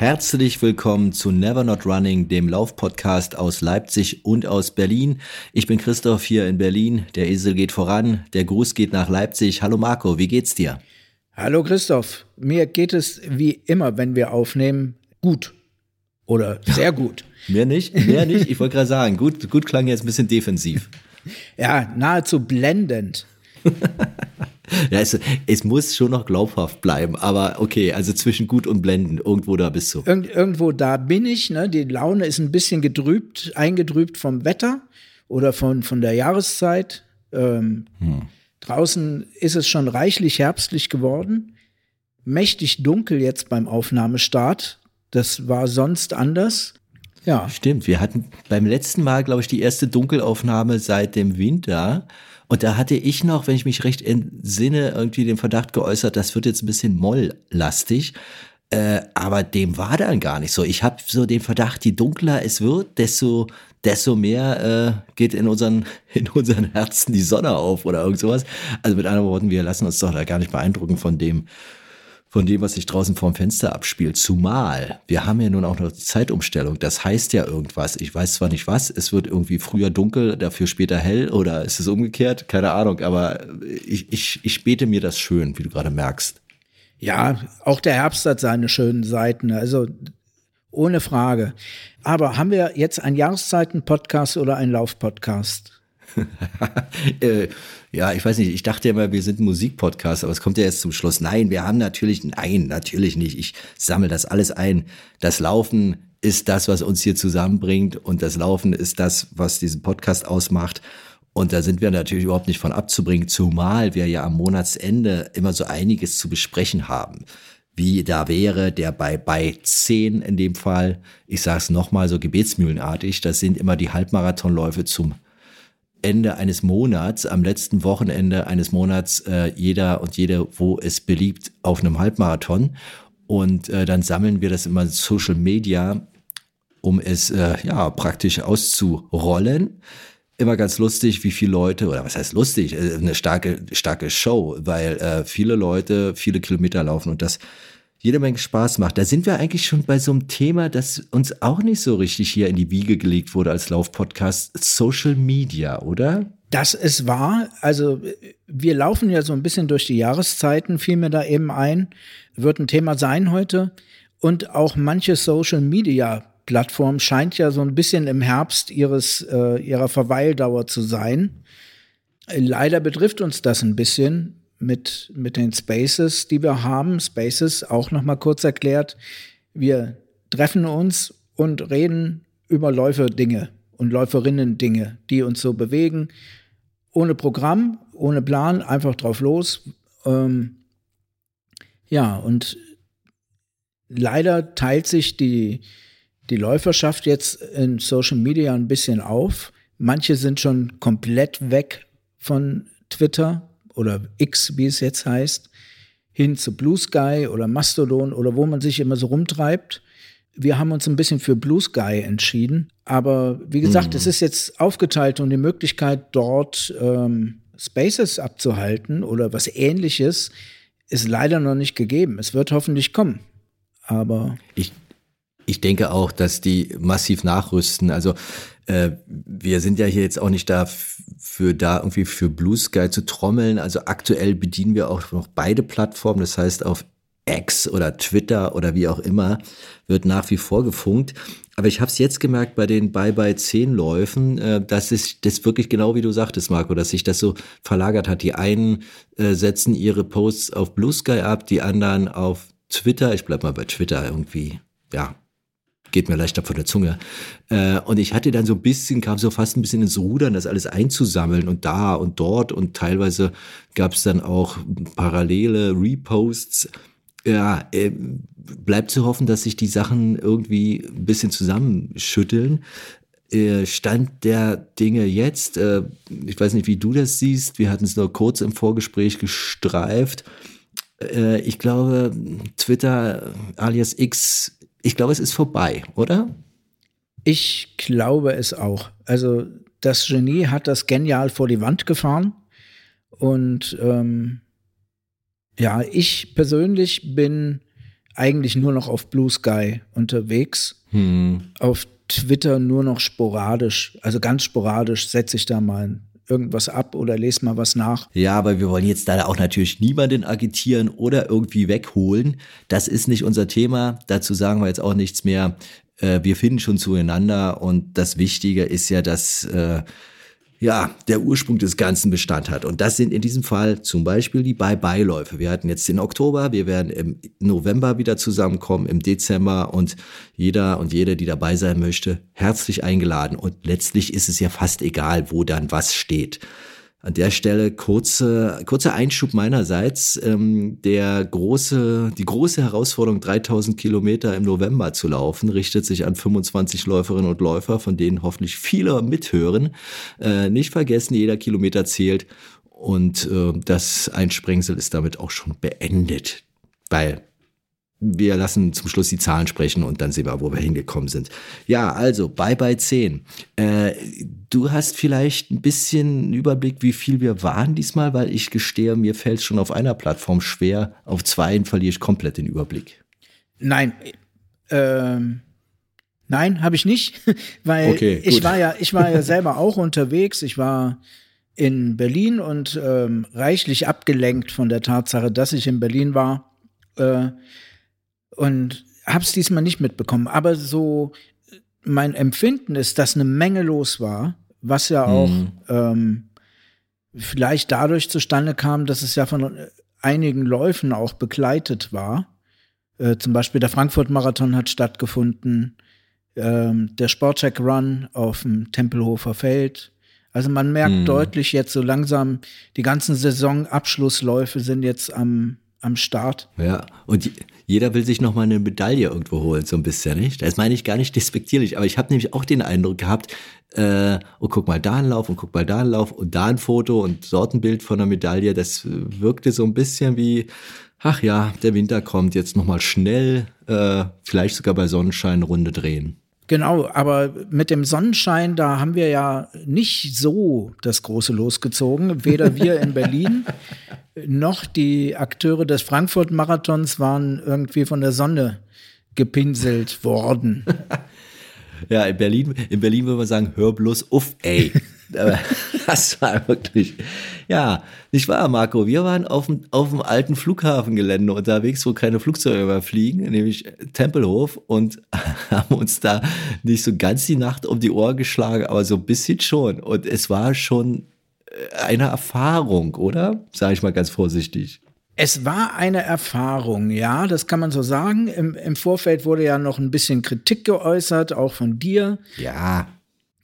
Herzlich willkommen zu Never Not Running, dem Laufpodcast aus Leipzig und aus Berlin. Ich bin Christoph hier in Berlin. Der Esel geht voran. Der Gruß geht nach Leipzig. Hallo Marco, wie geht's dir? Hallo Christoph. Mir geht es wie immer, wenn wir aufnehmen, gut. Oder sehr gut. Mehr nicht? Mehr nicht? Ich wollte gerade sagen, gut, gut klang jetzt ein bisschen defensiv. Ja, nahezu blendend. Ja, es, es, muss schon noch glaubhaft bleiben, aber okay, also zwischen gut und blenden, irgendwo da bist du. Irgend, irgendwo da bin ich, ne? Die Laune ist ein bisschen gedrübt, eingetrübt vom Wetter oder von, von der Jahreszeit. Ähm, hm. Draußen ist es schon reichlich herbstlich geworden. Mächtig dunkel jetzt beim Aufnahmestart. Das war sonst anders. Ja. Stimmt, wir hatten beim letzten Mal, glaube ich, die erste Dunkelaufnahme seit dem Winter. Und da hatte ich noch, wenn ich mich recht entsinne, irgendwie den Verdacht geäußert, das wird jetzt ein bisschen molllastig. Äh, aber dem war dann gar nicht so. Ich habe so den Verdacht, je dunkler es wird, desto, desto mehr äh, geht in unseren, in unseren Herzen die Sonne auf oder irgend sowas. Also mit anderen Worten, wir lassen uns doch da gar nicht beeindrucken von dem, von dem, was sich draußen vorm Fenster abspielt. Zumal wir haben ja nun auch noch die Zeitumstellung. Das heißt ja irgendwas. Ich weiß zwar nicht was. Es wird irgendwie früher dunkel, dafür später hell oder ist es umgekehrt? Keine Ahnung. Aber ich, ich, ich bete mir das schön, wie du gerade merkst. Ja, auch der Herbst hat seine schönen Seiten. Also ohne Frage. Aber haben wir jetzt einen Jahreszeiten-Podcast oder einen Lauf-Podcast? äh, ja, ich weiß nicht, ich dachte immer, wir sind ein Musikpodcast, aber es kommt ja jetzt zum Schluss. Nein, wir haben natürlich, nein, natürlich nicht. Ich sammle das alles ein. Das Laufen ist das, was uns hier zusammenbringt und das Laufen ist das, was diesen Podcast ausmacht. Und da sind wir natürlich überhaupt nicht von abzubringen, zumal wir ja am Monatsende immer so einiges zu besprechen haben. Wie da wäre der bei, bei 10 in dem Fall, ich sage es nochmal so gebetsmühlenartig, das sind immer die Halbmarathonläufe zum Ende eines Monats, am letzten Wochenende eines Monats, äh, jeder und jede, wo es beliebt, auf einem Halbmarathon. Und äh, dann sammeln wir das immer in Social Media, um es äh, ja praktisch auszurollen. Immer ganz lustig, wie viele Leute, oder was heißt lustig, äh, eine starke, starke Show, weil äh, viele Leute viele Kilometer laufen und das jede Menge Spaß macht. Da sind wir eigentlich schon bei so einem Thema, das uns auch nicht so richtig hier in die Wiege gelegt wurde als Laufpodcast, Social Media, oder? Das ist wahr. Also wir laufen ja so ein bisschen durch die Jahreszeiten, fiel mir da eben ein. Wird ein Thema sein heute. Und auch manche Social Media Plattform scheint ja so ein bisschen im Herbst ihres, äh, ihrer Verweildauer zu sein. Leider betrifft uns das ein bisschen mit, mit den Spaces, die wir haben. Spaces, auch noch mal kurz erklärt. Wir treffen uns und reden über Läuferdinge und Läuferinnen-Dinge, die uns so bewegen. Ohne Programm, ohne Plan, einfach drauf los. Ähm, ja, und leider teilt sich die, die Läuferschaft jetzt in Social Media ein bisschen auf. Manche sind schon komplett weg von Twitter, oder X, wie es jetzt heißt, hin zu Blue Sky oder Mastodon oder wo man sich immer so rumtreibt. Wir haben uns ein bisschen für Blue Sky entschieden. Aber wie gesagt, mhm. es ist jetzt aufgeteilt und die Möglichkeit, dort ähm, Spaces abzuhalten oder was ähnliches, ist leider noch nicht gegeben. Es wird hoffentlich kommen. Aber. Ich, ich denke auch, dass die massiv nachrüsten. Also äh, wir sind ja hier jetzt auch nicht da für da irgendwie für Blue Sky zu trommeln. Also aktuell bedienen wir auch noch beide Plattformen. Das heißt, auf X oder Twitter oder wie auch immer wird nach wie vor gefunkt. Aber ich habe es jetzt gemerkt bei den Bye-Bye 10 Läufen, äh, dass es das wirklich genau wie du sagtest, Marco, dass sich das so verlagert hat. Die einen äh, setzen ihre Posts auf Blue Sky ab, die anderen auf Twitter. Ich bleib mal bei Twitter irgendwie. Ja, geht mir leichter von der Zunge. Äh, und ich hatte dann so ein bisschen, kam so fast ein bisschen ins Rudern, das alles einzusammeln und da und dort und teilweise gab es dann auch parallele Reposts. Ja, äh, bleibt zu hoffen, dass sich die Sachen irgendwie ein bisschen zusammenschütteln. Äh, Stand der Dinge jetzt, äh, ich weiß nicht, wie du das siehst, wir hatten es nur kurz im Vorgespräch gestreift. Ich glaube, Twitter alias X, ich glaube, es ist vorbei, oder? Ich glaube es auch. Also das Genie hat das genial vor die Wand gefahren. Und ähm, ja, ich persönlich bin eigentlich nur noch auf Blue Sky unterwegs. Hm. Auf Twitter nur noch sporadisch. Also ganz sporadisch setze ich da mal irgendwas ab oder lese mal was nach. Ja, aber wir wollen jetzt da auch natürlich niemanden agitieren oder irgendwie wegholen. Das ist nicht unser Thema. Dazu sagen wir jetzt auch nichts mehr. Äh, wir finden schon zueinander und das Wichtige ist ja, dass äh, ja, der Ursprung des Ganzen Bestand hat. Und das sind in diesem Fall zum Beispiel die Bye-Bye-Läufe. Wir hatten jetzt den Oktober, wir werden im November wieder zusammenkommen, im Dezember und jeder und jede, die dabei sein möchte, herzlich eingeladen. Und letztlich ist es ja fast egal, wo dann was steht. An der Stelle kurze, kurzer Einschub meinerseits. Ähm, der große, die große Herausforderung, 3000 Kilometer im November zu laufen, richtet sich an 25 Läuferinnen und Läufer, von denen hoffentlich viele mithören. Äh, nicht vergessen, jeder Kilometer zählt. Und äh, das Einsprengsel ist damit auch schon beendet. Weil wir lassen zum Schluss die Zahlen sprechen und dann sehen wir, wo wir hingekommen sind. Ja, also bye bye 10. Äh, du hast vielleicht ein bisschen einen Überblick, wie viel wir waren diesmal, weil ich gestehe, mir fällt es schon auf einer Plattform schwer. Auf zweien verliere ich komplett den Überblick. Nein, ähm, nein, habe ich nicht, weil Okay, ich war ja, ich war ja selber auch unterwegs. Ich war in Berlin und ähm, reichlich abgelenkt von der Tatsache, dass ich in Berlin war äh, und habe es diesmal nicht mitbekommen. Aber so mein Empfinden ist, dass eine Menge los war, was ja auch Mhm. ähm, vielleicht dadurch zustande kam, dass es ja von einigen Läufen auch begleitet war. Äh, zum Beispiel der Frankfurt-Marathon hat stattgefunden, ähm, der Sportcheck-Run auf dem Tempelhofer Feld. Also man merkt Mhm. deutlich jetzt so langsam, die ganzen Saisonabschlussläufe sind jetzt am, am Start. Ja, und j- jeder will sich nochmal eine Medaille irgendwo holen, so ein bisschen, nicht? Das meine ich gar nicht despektierlich, aber ich habe nämlich auch den Eindruck gehabt, äh, oh, guck mal da ein Lauf und guck mal da ein Lauf und da ein Foto und dort ein Bild von einer Medaille. Das wirkte so ein bisschen wie, ach ja, der Winter kommt, jetzt nochmal schnell, äh, vielleicht sogar bei Sonnenschein Runde drehen. Genau, aber mit dem Sonnenschein, da haben wir ja nicht so das große losgezogen. Weder wir in Berlin noch die Akteure des Frankfurt-Marathons waren irgendwie von der Sonne gepinselt worden. Ja, in Berlin, in Berlin würde man sagen, hör bloß auf, ey. Aber das war wirklich, ja, nicht wahr, Marco? Wir waren auf dem, auf dem alten Flughafengelände unterwegs, wo keine Flugzeuge mehr fliegen, nämlich Tempelhof und haben uns da nicht so ganz die Nacht um die Ohren geschlagen, aber so ein bisschen schon. Und es war schon eine Erfahrung, oder? Sage ich mal ganz vorsichtig. Es war eine Erfahrung, ja, das kann man so sagen. Im, Im Vorfeld wurde ja noch ein bisschen Kritik geäußert, auch von dir. Ja,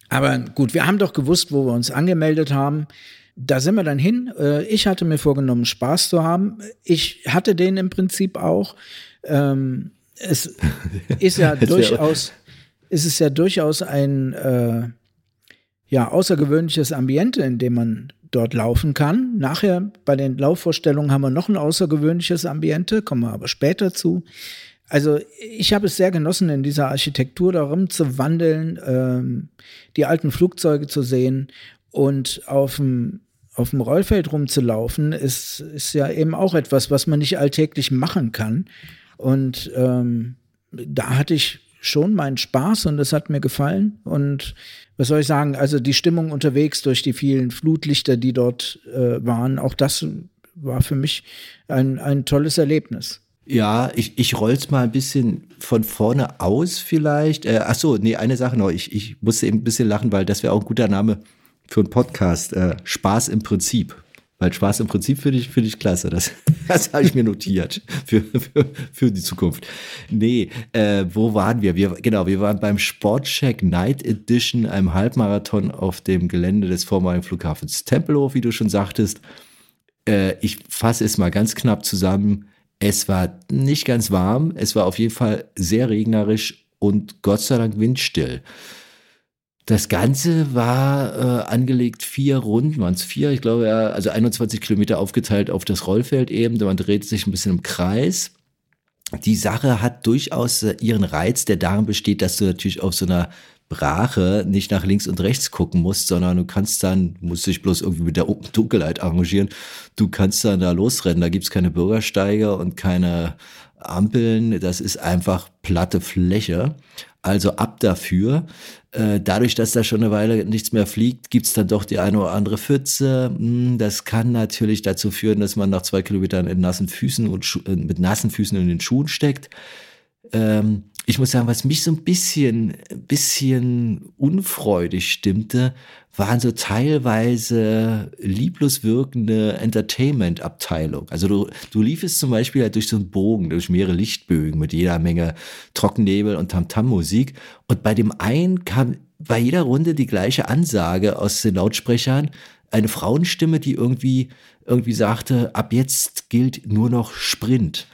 Aber gut, wir haben doch gewusst, wo wir uns angemeldet haben. Da sind wir dann hin. Äh, Ich hatte mir vorgenommen, Spaß zu haben. Ich hatte den im Prinzip auch. Ähm, Es ist ja durchaus, es ist ja durchaus ein äh, ja, außergewöhnliches Ambiente, in dem man dort laufen kann. Nachher bei den Laufvorstellungen haben wir noch ein außergewöhnliches Ambiente, kommen wir aber später zu. Also ich habe es sehr genossen, in dieser Architektur darum zu wandeln, ähm, die alten Flugzeuge zu sehen und auf dem auf dem Rollfeld rumzulaufen, ist, ist ja eben auch etwas, was man nicht alltäglich machen kann. Und ähm, da hatte ich schon meinen Spaß und das hat mir gefallen. Und was soll ich sagen, also die Stimmung unterwegs durch die vielen Flutlichter, die dort äh, waren, auch das war für mich ein, ein tolles Erlebnis. Ja, ich, ich roll's mal ein bisschen von vorne aus vielleicht. Äh, ach so, nee, eine Sache noch. Ich, ich musste eben ein bisschen lachen, weil das wäre auch ein guter Name für einen Podcast. Äh, Spaß im Prinzip. Weil Spaß im Prinzip finde ich, finde ich klasse. Das, das habe ich mir notiert für, für, für die Zukunft. Nee, äh, wo waren wir? wir? Genau, wir waren beim Sportcheck Night Edition, einem Halbmarathon auf dem Gelände des vormaligen Flughafens Tempelhof, wie du schon sagtest. Äh, ich fasse es mal ganz knapp zusammen. Es war nicht ganz warm, es war auf jeden Fall sehr regnerisch und Gott sei Dank windstill. Das Ganze war äh, angelegt vier Runden, waren es vier, ich glaube, ja, also 21 Kilometer aufgeteilt auf das Rollfeld eben. Man dreht sich ein bisschen im Kreis. Die Sache hat durchaus äh, ihren Reiz, der darin besteht, dass du natürlich auf so einer Brache nicht nach links und rechts gucken musst, sondern du kannst dann, musst dich bloß irgendwie mit der Dunkelheit arrangieren, du kannst dann da losrennen. Da gibt's keine Bürgersteige und keine Ampeln. Das ist einfach platte Fläche. Also ab dafür. Äh, dadurch, dass da schon eine Weile nichts mehr fliegt, gibt's dann doch die eine oder andere Pfütze. Hm, das kann natürlich dazu führen, dass man nach zwei Kilometern in nassen Füßen und äh, mit nassen Füßen in den Schuhen steckt. Ähm, ich muss sagen, was mich so ein bisschen, bisschen unfreudig stimmte, waren so teilweise lieblos wirkende Entertainment-Abteilung. Also du, du liefest zum Beispiel halt durch so einen Bogen, durch mehrere Lichtbögen mit jeder Menge Trockennebel und Tamtam-Musik. Und bei dem einen kam bei jeder Runde die gleiche Ansage aus den Lautsprechern. Eine Frauenstimme, die irgendwie, irgendwie sagte, ab jetzt gilt nur noch Sprint.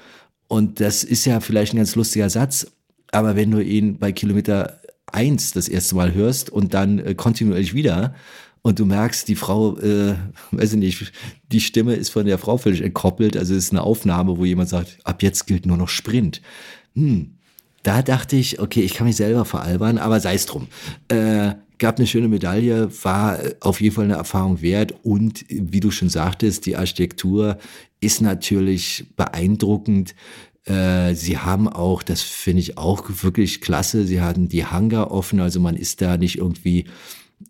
Und das ist ja vielleicht ein ganz lustiger Satz, aber wenn du ihn bei Kilometer eins das erste Mal hörst und dann äh, kontinuierlich wieder und du merkst, die Frau, äh, weiß ich nicht, die Stimme ist von der Frau völlig entkoppelt, also es ist eine Aufnahme, wo jemand sagt, ab jetzt gilt nur noch Sprint. Hm, da dachte ich, okay, ich kann mich selber veralbern, aber sei es drum. Äh, gab eine schöne Medaille, war auf jeden Fall eine Erfahrung wert und wie du schon sagtest, die Architektur ist natürlich beeindruckend. Äh, sie haben auch, das finde ich auch wirklich klasse, sie hatten die Hangar offen, also man ist da nicht irgendwie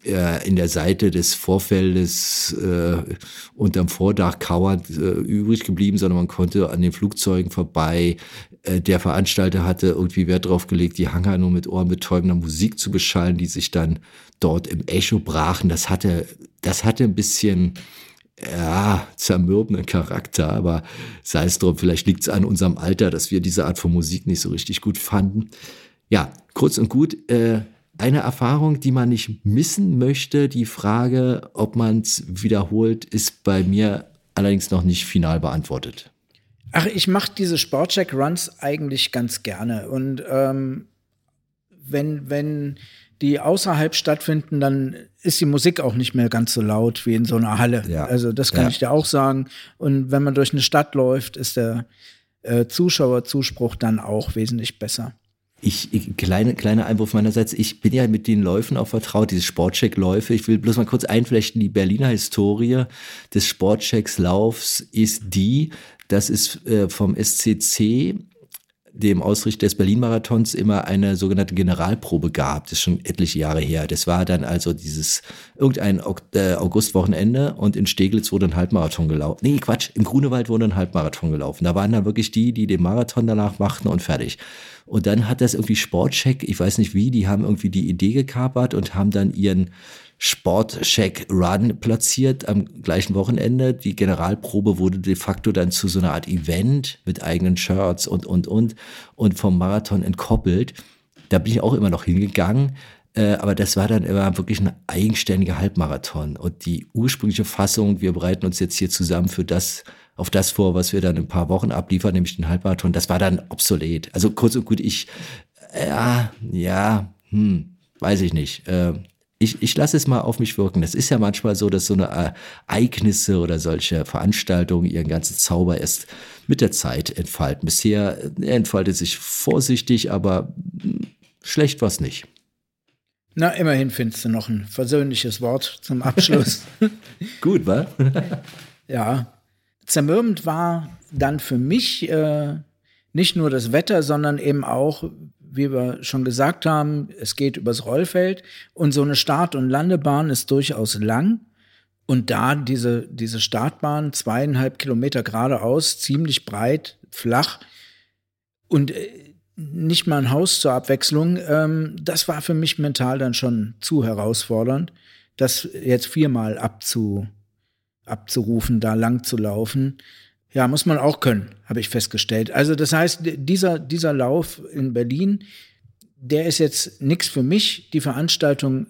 äh, in der Seite des Vorfeldes äh, unterm Vordach kauernd äh, übrig geblieben, sondern man konnte an den Flugzeugen vorbei. Äh, der Veranstalter hatte irgendwie Wert drauf gelegt, die Hangar nur mit ohrenbetäubender Musik zu beschallen, die sich dann dort im Echo brachen. Das hatte, das hatte ein bisschen ja, zermürbenden Charakter, aber sei es drum, vielleicht liegt es an unserem Alter, dass wir diese Art von Musik nicht so richtig gut fanden. Ja, kurz und gut, äh, eine Erfahrung, die man nicht missen möchte. Die Frage, ob man es wiederholt, ist bei mir allerdings noch nicht final beantwortet. Ach, ich mache diese Sportcheck-Runs eigentlich ganz gerne. Und ähm, wenn, wenn die außerhalb stattfinden, dann ist die Musik auch nicht mehr ganz so laut wie in so einer Halle. Ja. Also das kann ja. ich dir auch sagen. Und wenn man durch eine Stadt läuft, ist der äh, Zuschauerzuspruch dann auch wesentlich besser. Ich, ich, kleine, kleiner Einwurf meinerseits, ich bin ja mit den Läufen auch vertraut, diese Sportcheck-Läufe. Ich will bloß mal kurz einflechten, die Berliner Historie des Sportchecks-Laufs ist die, dass es äh, vom SCC dem Ausrichter des Berlin-Marathons immer eine sogenannte Generalprobe gab. Das ist schon etliche Jahre her. Das war dann also dieses irgendein äh, Augustwochenende und in Steglitz wurde ein Halbmarathon gelaufen. Nee, Quatsch, im Grunewald wurde ein Halbmarathon gelaufen. Da waren dann wirklich die, die den Marathon danach machten und fertig. Und dann hat das irgendwie Sportcheck, ich weiß nicht wie, die haben irgendwie die Idee gekapert und haben dann ihren Sportcheck Run platziert am gleichen Wochenende. Die Generalprobe wurde de facto dann zu so einer Art Event mit eigenen Shirts und, und, und, und vom Marathon entkoppelt. Da bin ich auch immer noch hingegangen. Äh, aber das war dann immer wirklich ein eigenständiger Halbmarathon. Und die ursprüngliche Fassung, wir bereiten uns jetzt hier zusammen für das, auf das vor, was wir dann in ein paar Wochen abliefern, nämlich den Halbmarathon, das war dann obsolet. Also kurz und gut, ich, ja, ja, hm, weiß ich nicht. Äh, ich, ich lasse es mal auf mich wirken. Das ist ja manchmal so, dass so eine Ereignisse oder solche Veranstaltungen ihren ganzen Zauber erst mit der Zeit entfalten. Bisher entfaltet sich vorsichtig, aber schlecht war es nicht. Na, immerhin findest du noch ein versöhnliches Wort zum Abschluss. Gut, wa? ja. Zermürbend war dann für mich äh, nicht nur das Wetter, sondern eben auch, wie wir schon gesagt haben, es geht übers Rollfeld und so eine Start- und Landebahn ist durchaus lang. Und da diese, diese Startbahn, zweieinhalb Kilometer geradeaus, ziemlich breit, flach und äh, nicht mal ein Haus zur Abwechslung, ähm, das war für mich mental dann schon zu herausfordernd, das jetzt viermal abzu, abzurufen, da lang zu laufen. Ja, muss man auch können, habe ich festgestellt. Also das heißt, dieser, dieser Lauf in Berlin, der ist jetzt nichts für mich, die Veranstaltung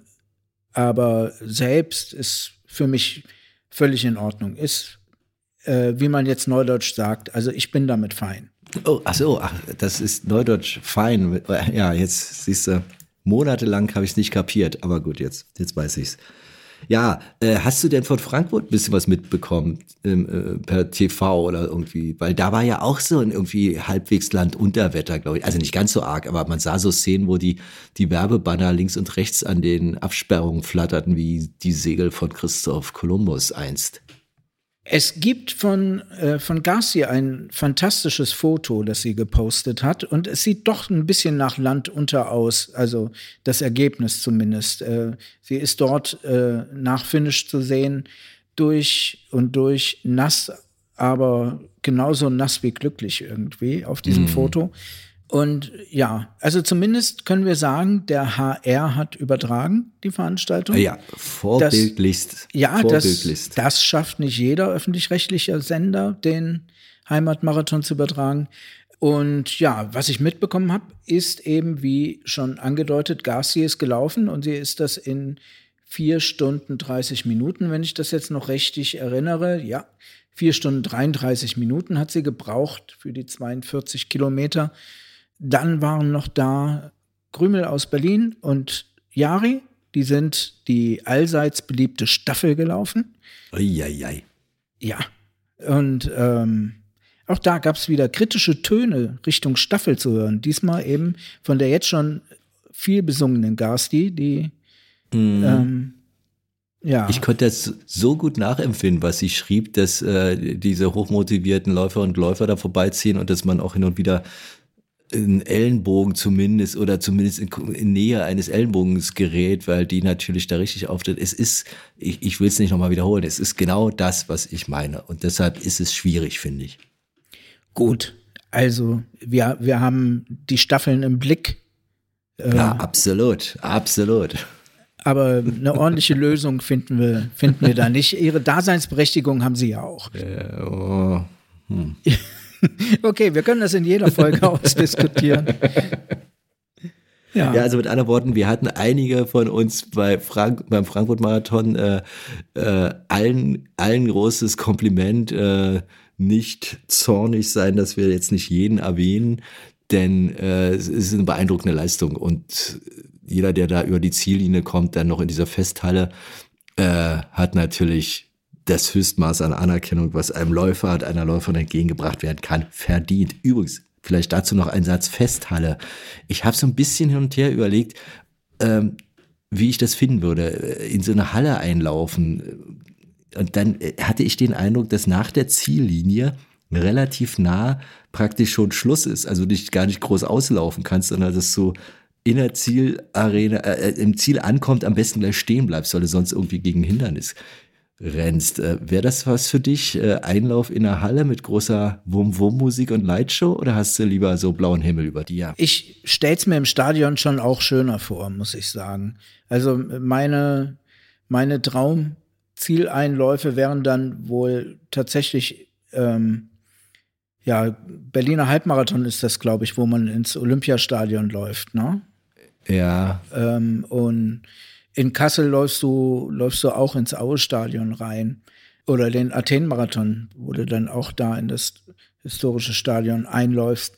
aber selbst ist für mich völlig in Ordnung. Ist äh, wie man jetzt neudeutsch sagt. Also ich bin damit fein. Oh, ach so, ach, das ist Neudeutsch fein. Ja, jetzt siehst du, monatelang habe ich es nicht kapiert, aber gut, jetzt, jetzt weiß ich's. Ja, äh, hast du denn von Frankfurt ein bisschen was mitbekommen ähm, äh, per TV oder irgendwie? Weil da war ja auch so ein irgendwie halbwegs Landunterwetter, glaube ich. Also nicht ganz so arg, aber man sah so Szenen, wo die, die Werbebanner links und rechts an den Absperrungen flatterten, wie die Segel von Christoph Kolumbus einst. Es gibt von, äh, von Garcia ein fantastisches Foto, das sie gepostet hat. Und es sieht doch ein bisschen nach Land unter aus, also das Ergebnis zumindest. Äh, sie ist dort äh, nach Finish zu sehen, durch und durch nass, aber genauso nass wie glücklich irgendwie auf diesem Foto. Und ja, also zumindest können wir sagen, der HR hat übertragen, die Veranstaltung. Ja, vorbildlichst. Das, ja, vorbildlichst. Das, das schafft nicht jeder öffentlich-rechtliche Sender, den Heimatmarathon zu übertragen. Und ja, was ich mitbekommen habe, ist eben, wie schon angedeutet, Garcia ist gelaufen und sie ist das in vier Stunden 30 Minuten, wenn ich das jetzt noch richtig erinnere. Ja, vier Stunden 33 Minuten hat sie gebraucht für die 42 Kilometer. Dann waren noch da Krümel aus Berlin und Jari. Die sind die allseits beliebte Staffel gelaufen. Eieiei. Ja. Und ähm, auch da gab es wieder kritische Töne Richtung Staffel zu hören. Diesmal eben von der jetzt schon viel besungenen Garsti, die ähm, ja. Ich konnte das so gut nachempfinden, was sie schrieb, dass äh, diese hochmotivierten Läufer und Läufer da vorbeiziehen und dass man auch hin und wieder einen Ellenbogen zumindest oder zumindest in, in Nähe eines Ellenbogens gerät, weil die natürlich da richtig auftritt. Es ist, ich, ich will es nicht nochmal wiederholen, es ist genau das, was ich meine. Und deshalb ist es schwierig, finde ich. Gut. Also, wir, wir haben die Staffeln im Blick. Äh, Ja, absolut, absolut. Aber eine ordentliche Lösung finden wir, finden wir da nicht. Ihre Daseinsberechtigung haben sie ja auch. Äh, oh. Okay, wir können das in jeder Folge ausdiskutieren. Ja, Ja, also mit anderen Worten, wir hatten einige von uns bei Frank beim Frankfurt-Marathon äh, äh, allen, allen großes Kompliment, äh, nicht zornig sein, dass wir jetzt nicht jeden erwähnen, denn äh, es ist eine beeindruckende Leistung und jeder, der da über die Ziellinie kommt, dann noch in dieser Festhalle, äh, hat natürlich das Höchstmaß an Anerkennung, was einem Läufer hat, einer Läuferin entgegengebracht werden kann, verdient. Übrigens, vielleicht dazu noch ein Satz Festhalle. Ich habe so ein bisschen hin und her überlegt, ähm, wie ich das finden würde, in so eine Halle einlaufen. Und dann äh, hatte ich den Eindruck, dass nach der Ziellinie relativ nah praktisch schon Schluss ist. Also nicht gar nicht groß auslaufen kannst, sondern dass du in der Zielarena, äh, äh, im Ziel ankommt, am besten gleich stehen bleibst, weil du sonst irgendwie gegen Hindernis rennst. Äh, Wäre das was für dich? Äh, Einlauf in der Halle mit großer Wum-Wum-Musik und Lightshow oder hast du lieber so blauen Himmel über dir? ich stell's mir im Stadion schon auch schöner vor, muss ich sagen. Also meine, meine Traumzieleinläufe wären dann wohl tatsächlich, ähm, ja, Berliner Halbmarathon ist das, glaube ich, wo man ins Olympiastadion läuft, ne? Ja, Ähm, und in Kassel läufst du, läufst du auch ins Aue-Stadion rein. Oder den Athen-Marathon, wo du dann auch da in das historische Stadion einläufst.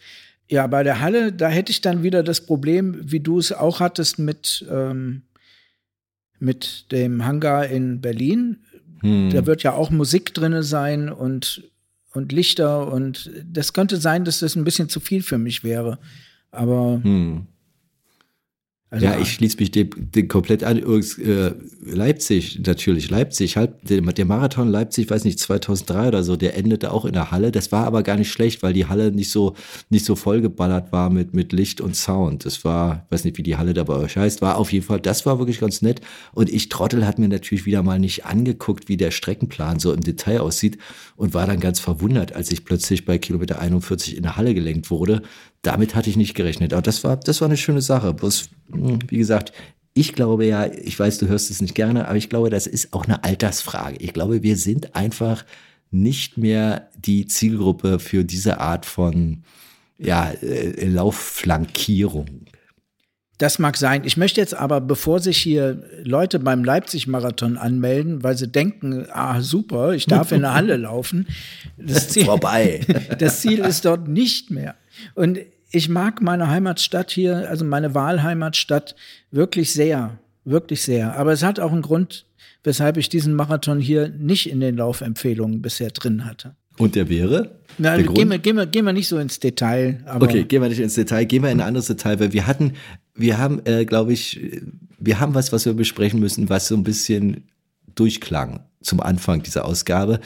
Ja, bei der Halle, da hätte ich dann wieder das Problem, wie du es auch hattest mit, ähm, mit dem Hangar in Berlin. Da wird ja auch Musik drinne sein und, und Lichter und das könnte sein, dass das ein bisschen zu viel für mich wäre. Aber also, ja, ich schließe mich dem, dem komplett an. Übrigens, äh, Leipzig, natürlich, Leipzig, halb, der, der Marathon Leipzig, weiß nicht, 2003 oder so, der endete auch in der Halle. Das war aber gar nicht schlecht, weil die Halle nicht so, nicht so vollgeballert war mit, mit Licht und Sound. Das war, weiß nicht, wie die Halle da bei euch heißt, war auf jeden Fall, das war wirklich ganz nett. Und ich Trottel hat mir natürlich wieder mal nicht angeguckt, wie der Streckenplan so im Detail aussieht und war dann ganz verwundert, als ich plötzlich bei Kilometer 41 in der Halle gelenkt wurde. Damit hatte ich nicht gerechnet. Aber das war, das war eine schöne Sache. Bloß, mh, wie gesagt, ich glaube ja, ich weiß, du hörst es nicht gerne, aber ich glaube, das ist auch eine Altersfrage. Ich glaube, wir sind einfach nicht mehr die Zielgruppe für diese Art von ja, äh, Laufflankierung. Das mag sein. Ich möchte jetzt aber, bevor sich hier Leute beim Leipzig-Marathon anmelden, weil sie denken, ah super, ich darf in der Halle laufen. Das Ziel, Vorbei. Das Ziel ist dort nicht mehr. Und ich mag meine Heimatstadt hier, also meine Wahlheimatstadt, wirklich sehr, wirklich sehr. Aber es hat auch einen Grund, weshalb ich diesen Marathon hier nicht in den Laufempfehlungen bisher drin hatte. Und der wäre? Na, der gehen, wir, gehen, wir, gehen wir nicht so ins Detail. Aber Okay, gehen wir nicht ins Detail, gehen wir in ein anderes Detail, weil wir hatten, wir haben, äh, glaube ich, wir haben was, was wir besprechen müssen, was so ein bisschen durchklang zum Anfang dieser Ausgabe.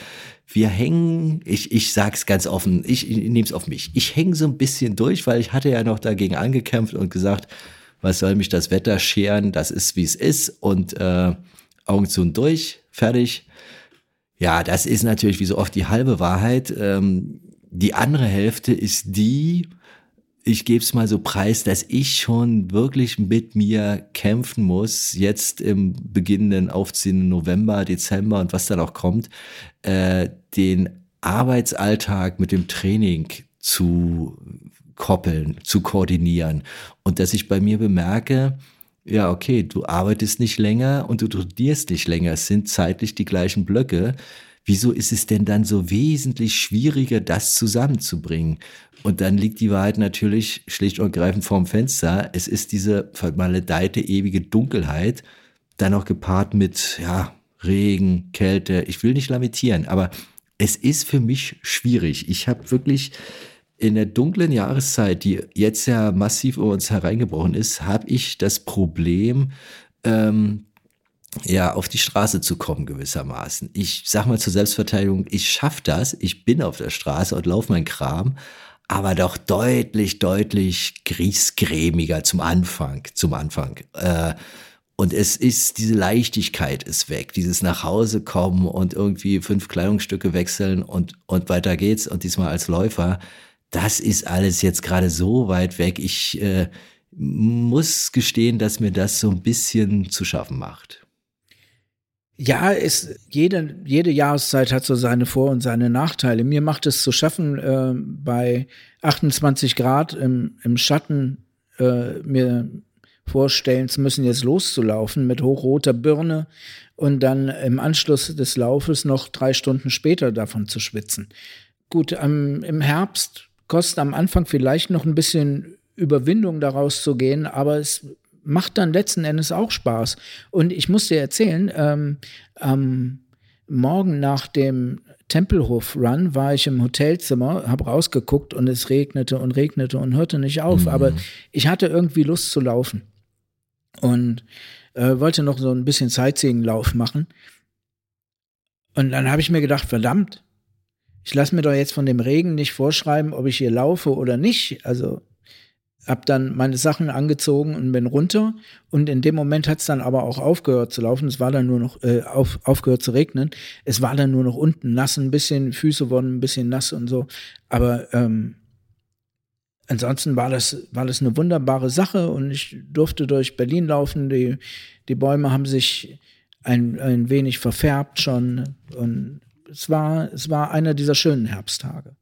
Wir hängen, ich, ich sag's ganz offen, ich, ich nehme es auf mich. Ich hänge so ein bisschen durch, weil ich hatte ja noch dagegen angekämpft und gesagt, was soll mich das Wetter scheren, das ist wie es ist und äh, Augen zu und durch, fertig. Ja, das ist natürlich wie so oft die halbe Wahrheit. Ähm, die andere Hälfte ist die, ich gebe es mal so preis, dass ich schon wirklich mit mir kämpfen muss, jetzt im beginnenden, aufziehenden November, Dezember und was dann auch kommt, äh, den Arbeitsalltag mit dem Training zu koppeln, zu koordinieren. Und dass ich bei mir bemerke, ja, okay, du arbeitest nicht länger und du studierst nicht länger. Es sind zeitlich die gleichen Blöcke. Wieso ist es denn dann so wesentlich schwieriger, das zusammenzubringen? Und dann liegt die Wahrheit natürlich schlicht und ergreifend vorm Fenster. Es ist diese vermaledeite ewige Dunkelheit, dann noch gepaart mit, ja, Regen, Kälte. Ich will nicht lamentieren, aber es ist für mich schwierig. Ich habe wirklich in der dunklen Jahreszeit, die jetzt ja massiv über uns hereingebrochen ist, habe ich das Problem, ähm, ja, auf die Straße zu kommen gewissermaßen. Ich sag mal zur Selbstverteidigung, ich schaff das, ich bin auf der Straße und laufe mein Kram, aber doch deutlich, deutlich griesgrämiger zum Anfang, zum Anfang. Äh, und es ist, diese Leichtigkeit ist weg, dieses nach Hause kommen und irgendwie fünf Kleidungsstücke wechseln und, und weiter geht's und diesmal als Läufer. Das ist alles jetzt gerade so weit weg. Ich äh, muss gestehen, dass mir das so ein bisschen zu schaffen macht. Ja, es, jede, jede Jahreszeit hat so seine Vor- und seine Nachteile. Mir macht es zu schaffen, äh, bei 28 Grad im, im Schatten äh, mir vorstellen zu müssen, jetzt loszulaufen mit hochroter Birne und dann im Anschluss des Laufes noch drei Stunden später davon zu schwitzen. Gut, am, im Herbst kostet am Anfang vielleicht noch ein bisschen Überwindung daraus zu gehen, aber es macht dann letzten Endes auch Spaß. Und ich muss dir erzählen, ähm, ähm, morgen nach dem Tempelhof-Run war ich im Hotelzimmer, habe rausgeguckt und es regnete und regnete und hörte nicht auf. Aber ich hatte irgendwie Lust zu laufen und äh, wollte noch so ein bisschen Sightseeing-Lauf machen. Und dann habe ich mir gedacht, verdammt, ich lasse mir doch jetzt von dem Regen nicht vorschreiben, ob ich hier laufe oder nicht. Also habe dann meine Sachen angezogen und bin runter. Und in dem Moment hat es dann aber auch aufgehört zu laufen. Es war dann nur noch äh, auf, aufgehört zu regnen. Es war dann nur noch unten nass, ein bisschen Füße wurden ein bisschen nass und so. Aber ähm, ansonsten war das war das eine wunderbare Sache und ich durfte durch Berlin laufen. Die die Bäume haben sich ein, ein wenig verfärbt schon und es war es war einer dieser schönen Herbsttage.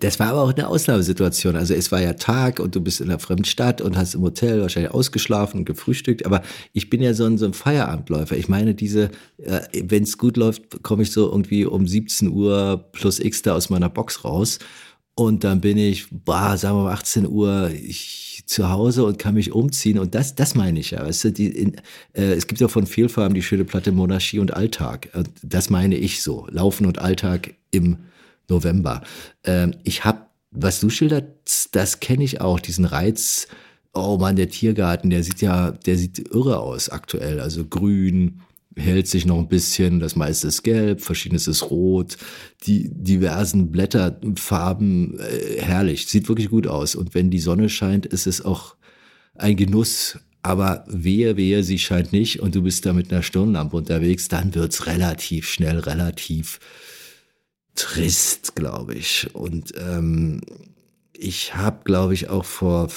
Das war aber auch eine Ausnahmesituation. Also es war ja Tag und du bist in einer fremden Stadt und hast im Hotel wahrscheinlich ausgeschlafen und gefrühstückt. Aber ich bin ja so ein, so ein Feierabendläufer. Ich meine, diese, äh, wenn es gut läuft, komme ich so irgendwie um 17 Uhr plus X da aus meiner Box raus. Und dann bin ich, boah, sagen wir mal 18 Uhr ich, zu Hause und kann mich umziehen. Und das, das meine ich ja. Weißt du, die, in, äh, es gibt ja von Vielfarben die schöne Platte Monarchie und Alltag. Und das meine ich so. Laufen und Alltag im November. Ähm, ich habe, was du schilderst, das kenne ich auch, diesen Reiz. Oh Mann, der Tiergarten, der sieht ja, der sieht irre aus aktuell. Also grün, hält sich noch ein bisschen, das meiste ist gelb, verschiedenes ist rot, die diversen Blätterfarben, äh, herrlich, sieht wirklich gut aus. Und wenn die Sonne scheint, ist es auch ein Genuss. Aber wehe, wehe, sie scheint nicht und du bist da mit einer Stirnlampe unterwegs, dann wird's relativ schnell, relativ trist, glaube ich. Und ähm, ich habe, glaube ich, auch vor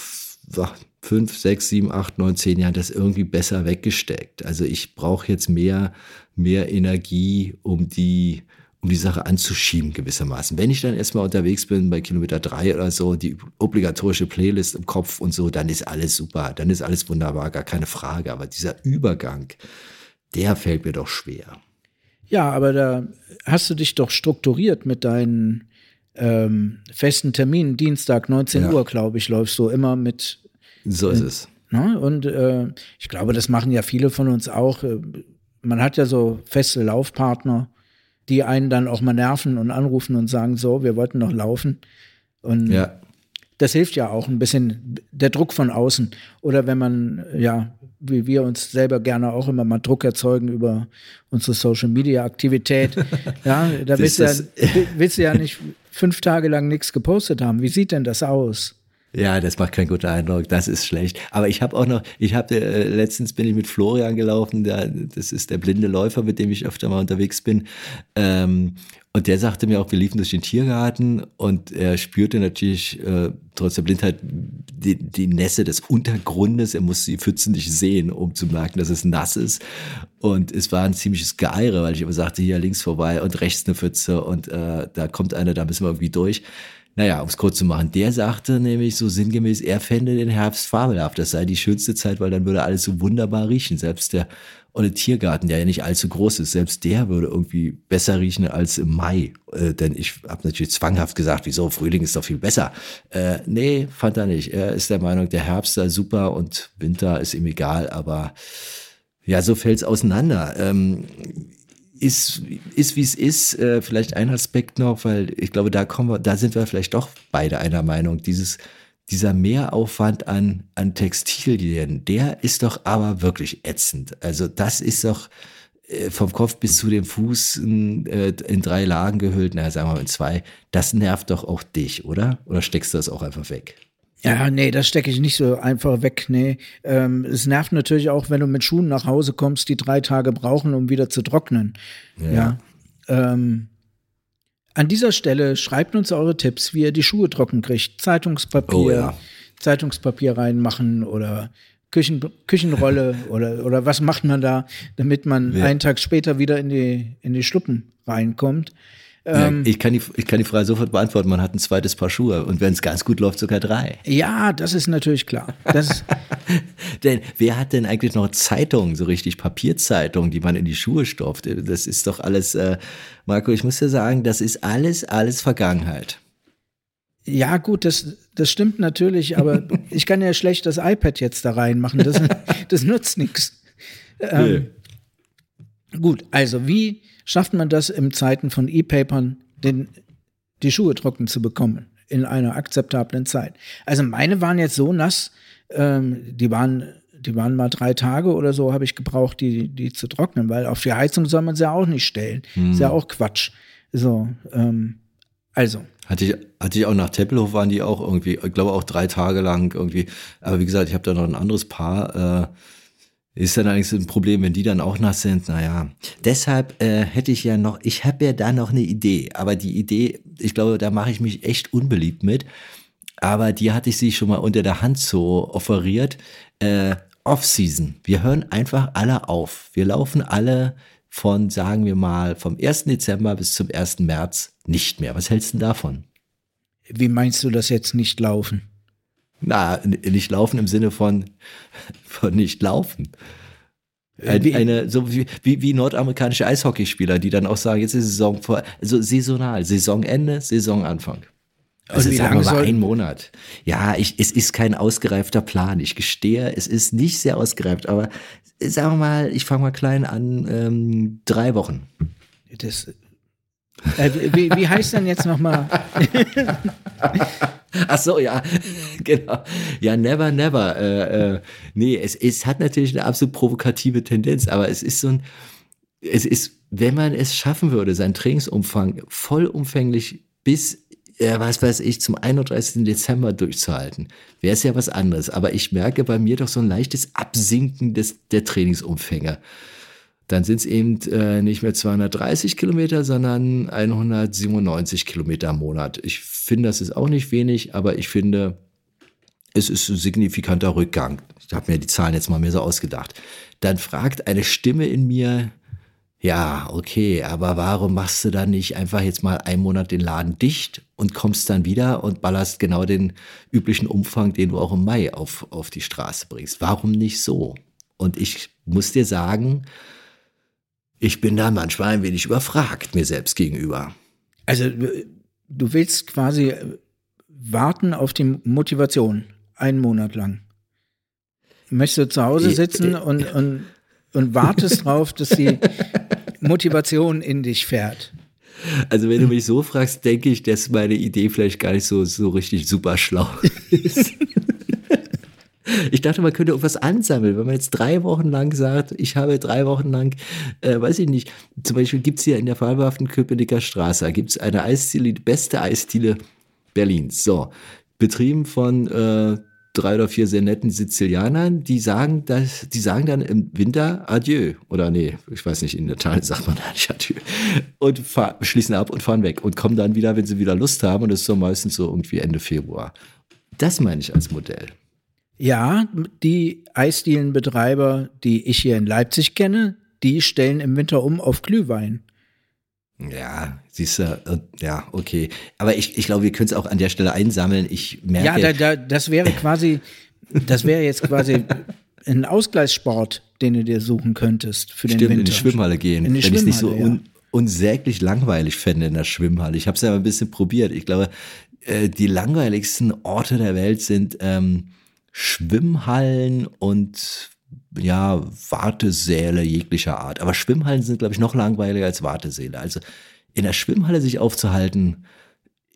fünf, sechs, sieben, acht, neun, zehn Jahren das irgendwie besser weggesteckt. Also ich brauche jetzt mehr, mehr Energie, um die, um die Sache anzuschieben gewissermaßen. Wenn ich dann erstmal unterwegs bin bei Kilometer drei oder so, die obligatorische Playlist im Kopf und so, dann ist alles super, dann ist alles wunderbar, gar keine Frage. Aber dieser Übergang, der fällt mir doch schwer. Ja, aber da hast du dich doch strukturiert mit deinen ähm, festen Terminen. Dienstag, 19 Ja. Uhr, glaube ich, läufst du immer mit. So ist es. Ne? Und äh, ich glaube, das machen ja viele von uns auch. Äh, Man hat ja so feste Laufpartner, die einen dann auch mal nerven und anrufen und sagen, so, wir wollten noch laufen. Und Ja. das hilft ja auch ein bisschen der Druck von außen. Oder wenn man, ja, wie wir uns selber gerne auch immer mal Druck erzeugen über unsere Social Media Aktivität. ja, da willst du, ja, willst du ja nicht fünf Tage lang nichts gepostet haben. Wie sieht denn das aus? Ja, das macht keinen guten Eindruck. Das ist schlecht. Aber ich habe auch noch, ich habe äh, letztens bin ich mit Florian gelaufen. Der, das ist der blinde Läufer, mit dem ich öfter mal unterwegs bin. Ähm, und der sagte mir auch, wir liefen durch den Tiergarten und er spürte natürlich äh, trotz der Blindheit die, die Nässe des Untergrundes. Er musste die Pfützen nicht sehen, um zu merken, dass es nass ist. Und es war ein ziemliches Geire, weil ich immer sagte, hier links vorbei und rechts eine Pfütze und äh, da kommt einer, da müssen wir irgendwie durch. Naja, um es kurz zu machen, der sagte nämlich so sinngemäß, er fände den Herbst fabelhaft. Das sei die schönste Zeit, weil dann würde alles so wunderbar riechen. Selbst der olle Tiergarten, der ja nicht allzu groß ist, selbst der würde irgendwie besser riechen als im Mai. Äh, denn ich habe natürlich zwanghaft gesagt, wieso, Frühling ist doch viel besser. Äh, nee, fand er nicht. Er ist der Meinung, der Herbst sei super und Winter ist ihm egal, aber ja, so fällt's auseinander. Ähm, ist, ist wie es ist, äh, vielleicht ein Aspekt noch, weil ich glaube, da kommen wir, da sind wir vielleicht doch beide einer Meinung. Dieses, dieser Mehraufwand an, an Textilien, der ist doch aber wirklich ätzend. Also das ist doch äh, vom Kopf bis zu den Fußen äh, in drei Lagen gehüllt, naja, sagen wir mal in zwei. Das nervt doch auch dich, oder? Oder steckst du das auch einfach weg? Ja, nee, das stecke ich nicht so einfach weg. Nee, ähm, es nervt natürlich auch, wenn du mit Schuhen nach Hause kommst, die drei Tage brauchen, um wieder zu trocknen. Ja. Ähm, an dieser Stelle schreibt uns eure Tipps, wie ihr die Schuhe trocken kriegt. Zeitungspapier, Oh ja. Zeitungspapier reinmachen oder Küchen, Küchenrolle oder, oder was macht man da, damit man Ja. einen Tag später wieder in die, in die Schluppen reinkommt. Ähm, ja, ich, kann die, ich kann die Frage sofort beantworten. Man hat ein zweites Paar Schuhe und wenn es ganz gut läuft, sogar drei. Ja, das ist natürlich klar. Das, Denn wer hat denn eigentlich noch Zeitungen, so richtig Papierzeitungen, die man in die Schuhe stopft? Das ist doch alles, äh, Marco, ich muss dir sagen, das ist alles, alles Vergangenheit. Ja, gut, das, das stimmt natürlich, aber ich kann ja schlecht das iPad jetzt da reinmachen. Das, das nutzt nichts. Ähm, gut, also wie schafft man das in Zeiten von E-Papern, die Schuhe trocken zu bekommen in einer akzeptablen Zeit? Also meine waren jetzt so nass, ähm, die waren die waren mal drei Tage oder so, habe ich gebraucht, die, die zu trocknen, weil auf die Heizung soll man sie ja auch nicht stellen. Ist ja auch Quatsch. So, ähm, also, Hatte ich, hatte ich auch nach Tempelhof waren die auch irgendwie, ich glaube auch drei Tage lang irgendwie. Aber wie gesagt, ich habe da noch ein anderes Paar. Äh, ist dann eigentlich so ein Problem, wenn die dann auch nass sind. Naja, deshalb äh, hätte ich ja noch, ich habe ja da noch eine Idee. Aber die Idee, ich glaube, da mache ich mich echt unbeliebt mit. Aber die hatte ich sie schon mal unter der Hand so offeriert. Äh, Off-Season. Wir hören einfach alle auf. Wir laufen alle von, sagen wir mal, vom 1. Dezember bis zum 1. März nicht mehr. Was hältst du davon? wie meinst du das jetzt nicht laufen? Na, nicht laufen im Sinne von, von nicht laufen. Ein, wie- eine, so wie, wie, wie nordamerikanische Eishockeyspieler, die dann auch sagen, jetzt ist Saison vor, also saisonal, Saisonende, Saisonanfang. Also sagen wir mal ein Monat. Ja, ich, es ist kein ausgereifter Plan. Ich gestehe, es ist nicht sehr ausgereift, aber sagen wir mal, ich fange mal klein an, ähm, drei Wochen. Das, äh, wie, wie heißt denn jetzt nochmal? Ach so, ja, genau. Ja, never, never. Äh, äh, nee, es, es hat natürlich eine absolut provokative Tendenz, aber es ist so ein, es ist, wenn man es schaffen würde, seinen Trainingsumfang vollumfänglich bis, äh, was weiß ich, zum 31. Dezember durchzuhalten, wäre es ja was anderes. Aber ich merke bei mir doch so ein leichtes Absinken des, der Trainingsumfänge. Dann sind es eben äh, nicht mehr 230 Kilometer, sondern 197 Kilometer im Monat. Ich finde, das ist auch nicht wenig, aber ich finde, es ist ein signifikanter Rückgang. Ich habe mir die Zahlen jetzt mal mehr so ausgedacht. Dann fragt eine Stimme in mir, Ja, okay, aber warum machst du dann nicht einfach jetzt mal einen Monat den Laden dicht und kommst dann wieder und ballerst genau den üblichen Umfang, den du auch im Mai auf, auf die Straße bringst? Warum nicht so? Und ich muss dir sagen, ich bin da manchmal ein wenig überfragt mir selbst gegenüber. Also du willst quasi warten auf die Motivation einen Monat lang. Möchtest du zu Hause sitzen und, und, und wartest drauf, dass die Motivation in dich fährt? Also wenn du mich so fragst, denke ich, dass meine Idee vielleicht gar nicht so, so richtig super schlau ist. Ich dachte, man könnte irgendwas ansammeln, wenn man jetzt drei Wochen lang sagt, ich habe drei Wochen lang, äh, weiß ich nicht, zum Beispiel gibt es hier in der fabelhaften Köpenicker Straße, gibt es eine Eisdiele, die beste Eisdiele Berlins. So, betrieben von äh, drei oder vier sehr netten Sizilianern, die sagen, dass, die sagen dann im Winter Adieu. Oder nee, ich weiß nicht, in Italien sagt man da nicht Adieu. Und fahr, schließen ab und fahren weg und kommen dann wieder, wenn sie wieder Lust haben. Und das ist so meistens so irgendwie Ende Februar. Das meine ich als Modell. Ja, die Eisdielenbetreiber, die ich hier in Leipzig kenne, die stellen im Winter um auf Glühwein. Ja, siehst du, ja, okay. Aber ich, ich glaube, wir können es auch an der Stelle einsammeln. Ich merke. Ja, da, da, das wäre quasi, das wäre jetzt quasi ein Ausgleichssport, den du dir suchen könntest für den Stimmt, Winter. in die Schwimmhalle gehen. In die wenn ich es nicht so un, unsäglich langweilig fände in der Schwimmhalle. Ich habe es ja ein bisschen probiert. Ich glaube, äh, die langweiligsten Orte der Welt sind ähm, Schwimmhallen und ja, Wartesäle jeglicher Art. Aber Schwimmhallen sind, glaube ich, noch langweiliger als Wartesäle. Also in der Schwimmhalle sich aufzuhalten,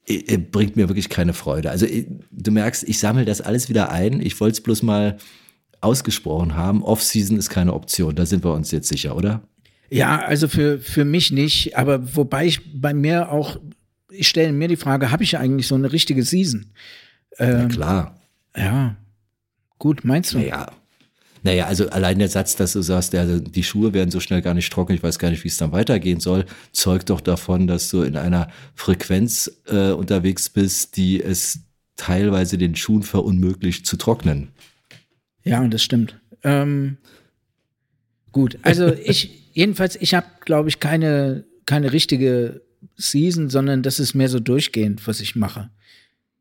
äh, äh, bringt mir wirklich keine Freude. Also äh, du merkst, ich sammle das alles wieder ein. Ich wollte es bloß mal ausgesprochen haben. Off-Season ist keine Option. Da sind wir uns jetzt sicher, oder? Ja, also für, für mich nicht. Aber wobei ich bei mir auch, ich stelle mir die Frage, habe ich eigentlich so eine richtige Season? Na klar. Ja, gut, meinst du? Naja. Naja, also allein der Satz, dass du sagst, der, die Schuhe werden so schnell gar nicht trocken, ich weiß gar nicht, wie es dann weitergehen soll, zeugt doch davon, dass du in einer Frequenz äh, unterwegs bist, die es teilweise den Schuhen verunmöglicht zu trocknen. Ja, und das stimmt. Ähm, gut, also ich, jedenfalls, ich habe, glaube ich, keine, keine richtige Season, sondern das ist mehr so durchgehend, was ich mache.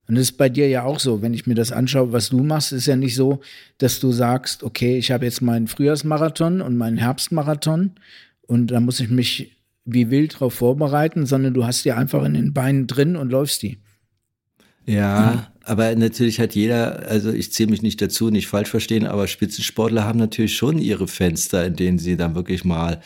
Und das ist bei dir ja auch so, wenn ich mir das anschaue, was du machst, ist ja nicht so, dass du sagst, okay, ich habe jetzt meinen Frühjahrsmarathon und meinen Herbstmarathon und da muss ich mich wie wild drauf vorbereiten, sondern du hast die einfach in den Beinen drin und läufst die. Ja, aber natürlich hat jeder, also ich zähle mich nicht dazu, nicht falsch verstehen, aber Spitzensportler haben natürlich schon ihre Fenster, in denen sie dann wirklich mal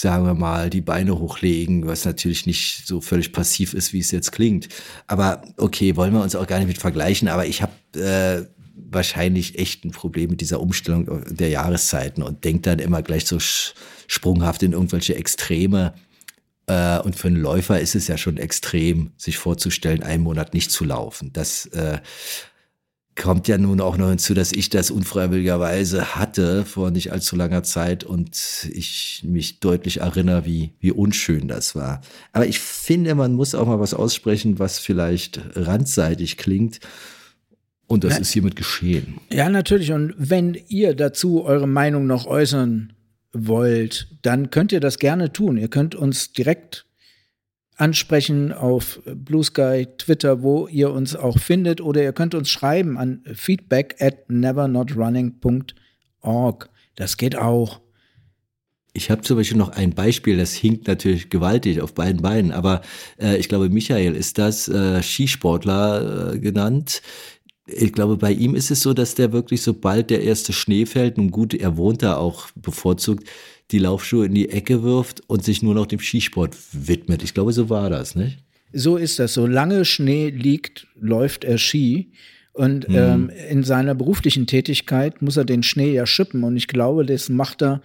sagen wir mal, die Beine hochlegen, was natürlich nicht so völlig passiv ist, wie es jetzt klingt. Aber okay, wollen wir uns auch gar nicht mit vergleichen, aber ich habe äh, wahrscheinlich echt ein Problem mit dieser Umstellung der Jahreszeiten und denke dann immer gleich so sprunghaft in irgendwelche Extreme. Äh, und für einen Läufer ist es ja schon extrem, sich vorzustellen, einen Monat nicht zu laufen. Das äh, kommt ja nun auch noch hinzu, dass ich das unfreiwilligerweise hatte vor nicht allzu langer Zeit und ich mich deutlich erinnere, wie, wie unschön das war. Aber ich finde, man muss auch mal was aussprechen, was vielleicht randseitig klingt. Und das Na, ist hiermit geschehen. Ja, natürlich. Und wenn ihr dazu eure Meinung noch äußern wollt, dann könnt ihr das gerne tun. Ihr könnt uns direkt ansprechen auf Blue Sky, Twitter, wo ihr uns auch findet, oder ihr könnt uns schreiben an feedback at nevernotrunning.org. Das geht auch. Ich habe zum Beispiel noch ein Beispiel, das hinkt natürlich gewaltig auf beiden Beinen, aber äh, ich glaube, Michael ist das, äh, Skisportler äh, genannt. Ich glaube, bei ihm ist es so, dass der wirklich, sobald der erste Schnee fällt, nun gut, er wohnt da auch bevorzugt, die Laufschuhe in die Ecke wirft und sich nur noch dem Skisport widmet. Ich glaube, so war das, nicht? So ist das. Solange Schnee liegt, läuft er Ski. Und mhm. ähm, in seiner beruflichen Tätigkeit muss er den Schnee ja schippen. Und ich glaube, das macht er,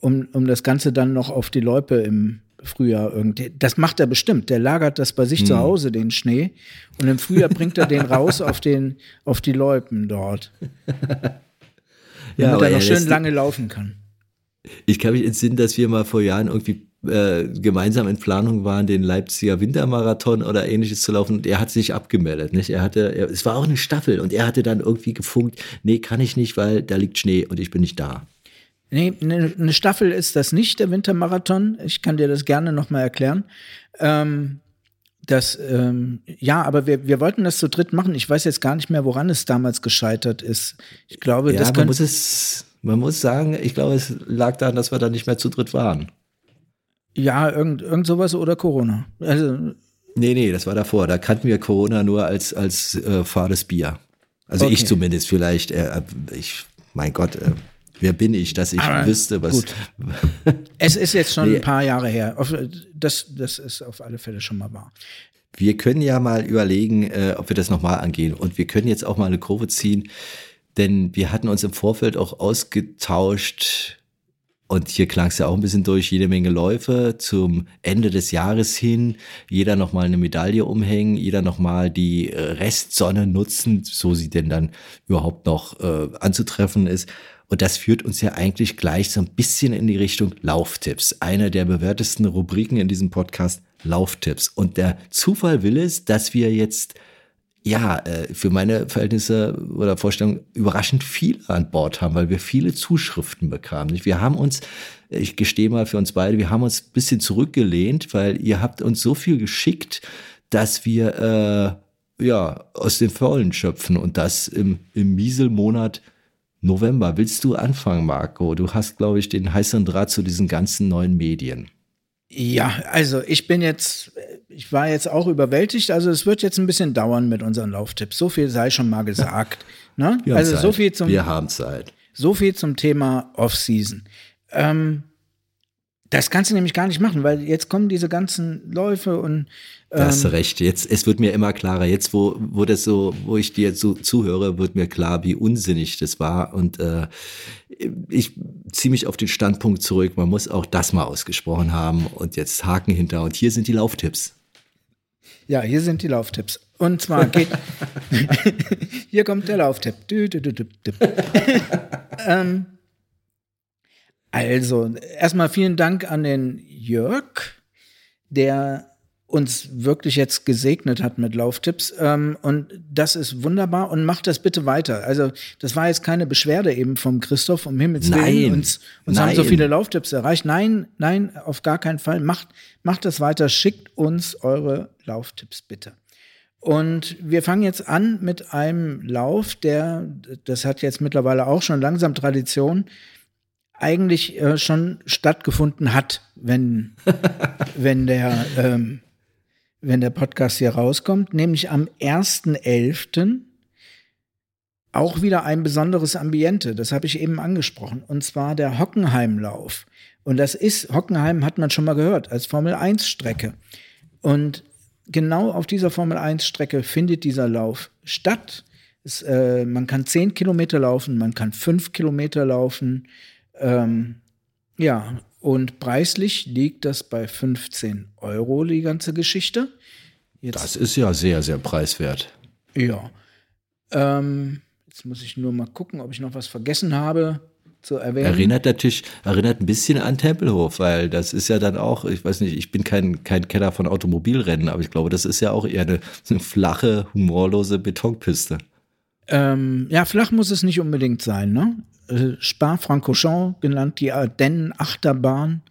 um, um das Ganze dann noch auf die Loipe im Frühjahr irgendwie. Das macht er bestimmt. Der lagert das bei sich mhm. zu Hause, den Schnee. Und im Frühjahr bringt er den raus auf, den, auf die Loipen dort. ja, damit er noch schön lange laufen kann. Ich kann mich entsinnen, dass wir mal vor Jahren irgendwie äh, gemeinsam in Planung waren, den Leipziger Wintermarathon oder ähnliches zu laufen und er hat sich abgemeldet. Nicht? Er hatte, er, es war auch eine Staffel und er hatte dann irgendwie gefunkt, nee, kann ich nicht, weil da liegt Schnee und ich bin nicht da. Nee, eine eine Staffel ist das nicht, der Wintermarathon. Ich kann dir das gerne nochmal erklären. Ähm, das, ähm, ja, aber wir, wir wollten das zu dritt machen. Ich weiß jetzt gar nicht mehr, woran es damals gescheitert ist. Ich glaube, Ja, das man könnte. muss es, man muss sagen, ich glaube, es lag daran, dass wir dann nicht mehr zu dritt waren. Ja, irgend, irgend sowas oder Corona. Also, Nee, nee, das war davor. Da kannten wir Corona nur als, als äh, fades Bier. Also Okay. ich zumindest vielleicht. Äh, ich, mein Gott, äh, wer bin ich, dass ich Aber wüsste, was. gut. es ist jetzt schon Nee. ein paar Jahre her. Das, das ist auf alle Fälle schon mal wahr. Wir können ja mal überlegen, äh, ob wir das nochmal angehen. Und wir können jetzt auch mal eine Kurve ziehen, denn wir hatten uns im Vorfeld auch ausgetauscht. Und hier klang es ja auch ein bisschen durch, jede Menge Läufe zum Ende des Jahres hin, jeder nochmal eine Medaille umhängen, jeder nochmal die äh, Restsonne nutzen, so sie denn dann überhaupt noch äh, anzutreffen ist. Und das führt uns ja eigentlich gleich so ein bisschen in die Richtung Lauftipps. Eine der bewährtesten Rubriken in diesem Podcast, Lauftipps. Und der Zufall will es, dass wir jetzt ja, äh, für meine Verhältnisse oder Vorstellungen überraschend viel an Bord haben, weil wir viele Zuschriften bekamen. Wir haben uns, ich gestehe mal für uns beide, wir haben uns ein bisschen zurückgelehnt, weil ihr habt uns so viel geschickt, dass wir äh, ja aus den Vollen schöpfen und das im, im Mieselmonat November. Willst du anfangen, Marco? Du hast, glaube ich, den heißen Draht zu diesen ganzen neuen Medien. Ja, also ich bin jetzt, ich war jetzt auch überwältigt. Also es wird jetzt ein bisschen dauern mit unseren Lauftipps. So viel sei schon mal gesagt. Ne? Also so Zeit. viel zum Wir haben Zeit. So viel zum Thema Off-Season. Ähm, das kannst du nämlich gar nicht machen, weil jetzt kommen diese ganzen Läufe und Da hast du Ähm. recht. Jetzt, es wird mir immer klarer. Jetzt, wo, wo das so, wo ich dir so zuhöre, wird mir klar, wie unsinnig das war. Und äh, ich ziehe mich auf den Standpunkt zurück. Man muss auch das mal ausgesprochen haben und jetzt Haken hinter. Und hier sind die Lauftipps. ja, hier sind die Lauftipps. Und zwar geht, hier kommt der Lauftipp. Dü, dü, dü, dü. ähm, also, erstmal vielen Dank an den Jörg, der uns wirklich jetzt gesegnet hat mit Lauftipps. Ähm, und das ist wunderbar und macht das bitte weiter. Also, das war jetzt keine Beschwerde eben vom Christoph, um Himmels Nein, Willen. Uns, uns haben so nein. viele Lauftipps erreicht. Nein, nein, auf gar keinen Fall. Macht, macht das weiter. Schickt uns eure Lauftipps bitte. Und wir fangen jetzt an mit einem Lauf, der, das hat jetzt mittlerweile auch schon langsam Tradition, eigentlich äh, schon stattgefunden hat, wenn, wenn, der, ähm, wenn der Podcast hier rauskommt, nämlich am 1.11. auch wieder ein besonderes Ambiente, das habe ich eben angesprochen, und zwar der Hockenheimlauf. Und das ist, Hockenheim hat man schon mal gehört, als Formel-1-Strecke. Und genau auf dieser Formel-1-Strecke findet dieser Lauf statt. Es, äh, man kann 10 Kilometer laufen, man kann 5 Kilometer laufen. Ähm, ja, und preislich liegt das bei 15 Euro, die ganze Geschichte. Jetzt, Das ist ja sehr, sehr preiswert. ja. Ähm, jetzt muss ich nur mal gucken, ob ich noch was vergessen habe zu erwähnen. Erinnert natürlich, erinnert ein bisschen an Tempelhof, weil das ist ja dann auch, ich weiß nicht, ich bin kein, kein Kenner von Automobilrennen, aber ich glaube, das ist ja auch eher eine, eine flache, humorlose Betonpiste. Ähm, ja, flach muss es nicht unbedingt sein, ne? Äh, Spa-Francorchamps, genannt die Ardennen-Achterbahn.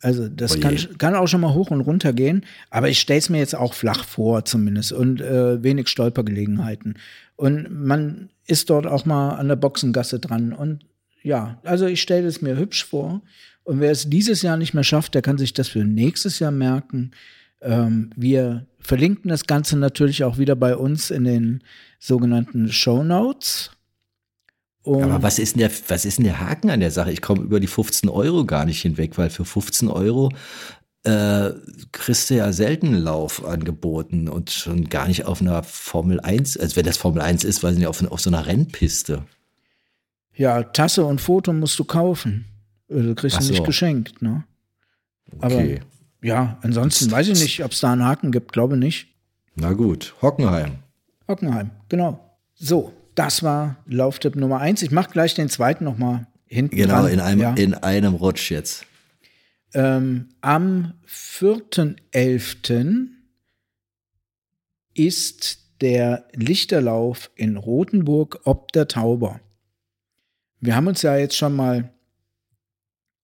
Also das Oje. kann, kann auch schon mal hoch und runter gehen, aber ich stelle es mir jetzt auch flach vor zumindest und äh, wenig Stolpergelegenheiten. Und man ist dort auch mal an der Boxengasse dran. Und ja, also ich stelle es mir hübsch vor. Und wer es dieses Jahr nicht mehr schafft, der kann sich das für nächstes Jahr merken. Ähm, wir verlinken das Ganze natürlich auch wieder bei uns in den sogenannten Show Notes. Und Aber was ist, denn der, was ist denn der Haken an der Sache? Ich komme über die 15 Euro gar nicht hinweg, weil für 15 Euro äh, kriegst du ja selten Lauf angeboten und schon gar nicht auf einer Formel 1, also wenn das Formel 1 ist, weiß ich nicht, auf, auf so einer Rennpiste. ja, Tasse und Foto musst du kaufen. Du kriegst Ach ihn nicht so. geschenkt, ne? Aber Okay. ja, ansonsten weiß ich nicht, ob es da einen Haken gibt, glaube nicht. Na gut, Hockenheim. Hockenheim, genau. So, das war Lauftipp Nummer eins. Ich mache gleich den zweiten noch mal hinten Genau, dran. in einem, ja. in einem Rutsch jetzt. Ähm, am 4.11. ist der Lichterlauf in Rothenburg ob der Tauber. Wir haben uns ja jetzt schon mal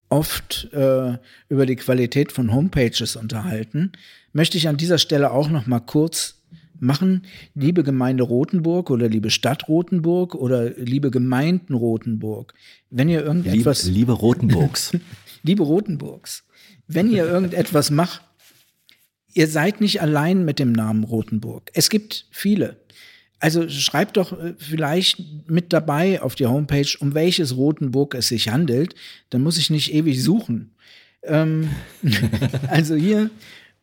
oft äh, über die Qualität von Homepages unterhalten, möchte ich an dieser Stelle auch noch mal kurz machen, liebe Gemeinde Rothenburg oder liebe Stadt Rothenburg oder liebe Gemeinden Rothenburg, wenn ihr irgendetwas, Liebe, liebe Rotenburgs. liebe Rothenburgs, wenn ihr irgendetwas macht, ihr seid nicht allein mit dem Namen Rothenburg. Es gibt viele. Also schreibt doch äh, vielleicht mit dabei auf die Homepage, um welches Rotenburg es sich handelt. Dann muss ich nicht ewig suchen. Ähm, also hier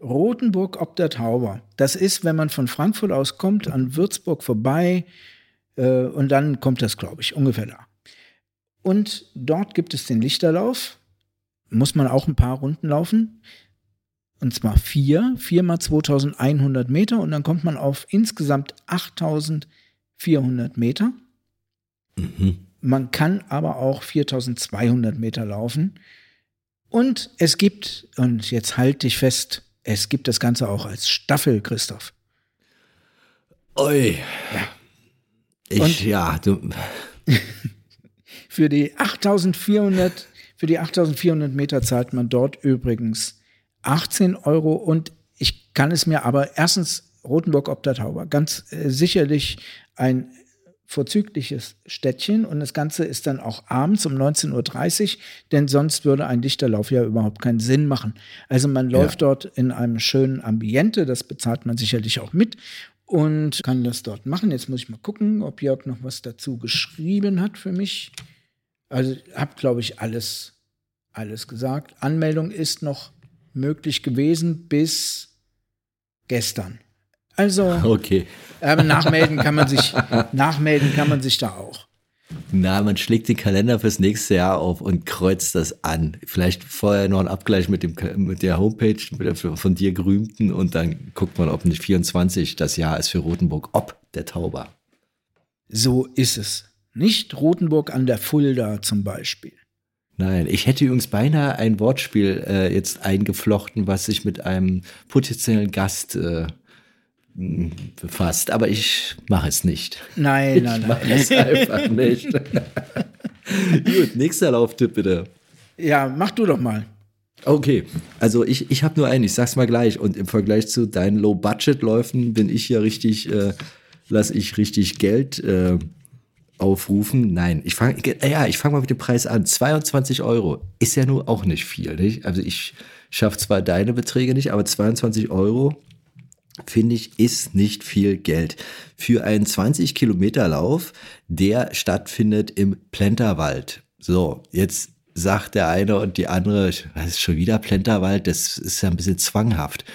Rotenburg ob der Tauber. Das ist, wenn man von Frankfurt aus kommt, an Würzburg vorbei äh, und dann kommt das, glaube ich, ungefähr da. Und dort gibt es den Lichterlauf. Muss man auch ein paar Runden laufen. Und zwar vier, vier mal 2100 Meter und dann kommt man auf insgesamt 8400 Meter. Man kann aber auch 4200 Meter laufen. Und es gibt, und jetzt halt dich fest, es gibt das Ganze auch als Staffel, Christoph. Ui. Ich, Und- ja, du, Für die 8400, für die 8400 Meter zahlt man dort übrigens 18 Euro und ich kann es mir aber erstens Rotenburg ob der Tauber ganz äh, sicherlich ein vorzügliches Städtchen und das Ganze ist dann auch abends um 19.30 Uhr, denn sonst würde ein Lichterlauf ja überhaupt keinen Sinn machen. Also man läuft dort in einem schönen Ambiente, das bezahlt man sicherlich auch mit und kann das dort machen. Jetzt muss ich mal gucken, ob Jörg noch was dazu geschrieben hat für mich. Also habe, glaube ich, alles, alles gesagt. Anmeldung ist noch möglich gewesen bis gestern. Also, okay. aber nachmelden kann man sich, nachmelden kann man sich da auch. Na, man schlägt den Kalender fürs nächste Jahr auf und kreuzt das an. Vielleicht vorher noch ein Abgleich mit, dem, mit der Homepage mit der von dir gerühmten und dann guckt man, ob nicht 24 das Jahr ist für Rotenburg, ob der Tauber. So ist es. Nicht Rotenburg an der Fulda zum Beispiel. Nein, ich hätte übrigens beinahe ein Wortspiel äh, jetzt eingeflochten, was sich mit einem potenziellen Gast äh, befasst, aber ich mache es nicht. Nein, nein, Ich nein. mache es einfach nicht. Gut, nächster Lauftipp bitte. Ja, mach du doch mal. Okay, also ich, ich habe nur einen, ich sag's mal gleich. Und im Vergleich zu deinen Low-Budget-Läufen bin ich ja richtig, äh, lass ich richtig Geld äh, aufrufen. Nein, ich fange, ja, ich fange mal mit dem Preis an. 22 Euro ist ja nur auch nicht viel. Nicht? Also ich schaffe zwar deine Beträge nicht, aber 22 Euro finde ich, ist nicht viel Geld. Für einen 20 Kilometer Lauf, der stattfindet im Plenterwald. So, jetzt sagt der eine und die andere, was ist schon wieder Plenterwald? Das ist ja ein bisschen zwanghaft.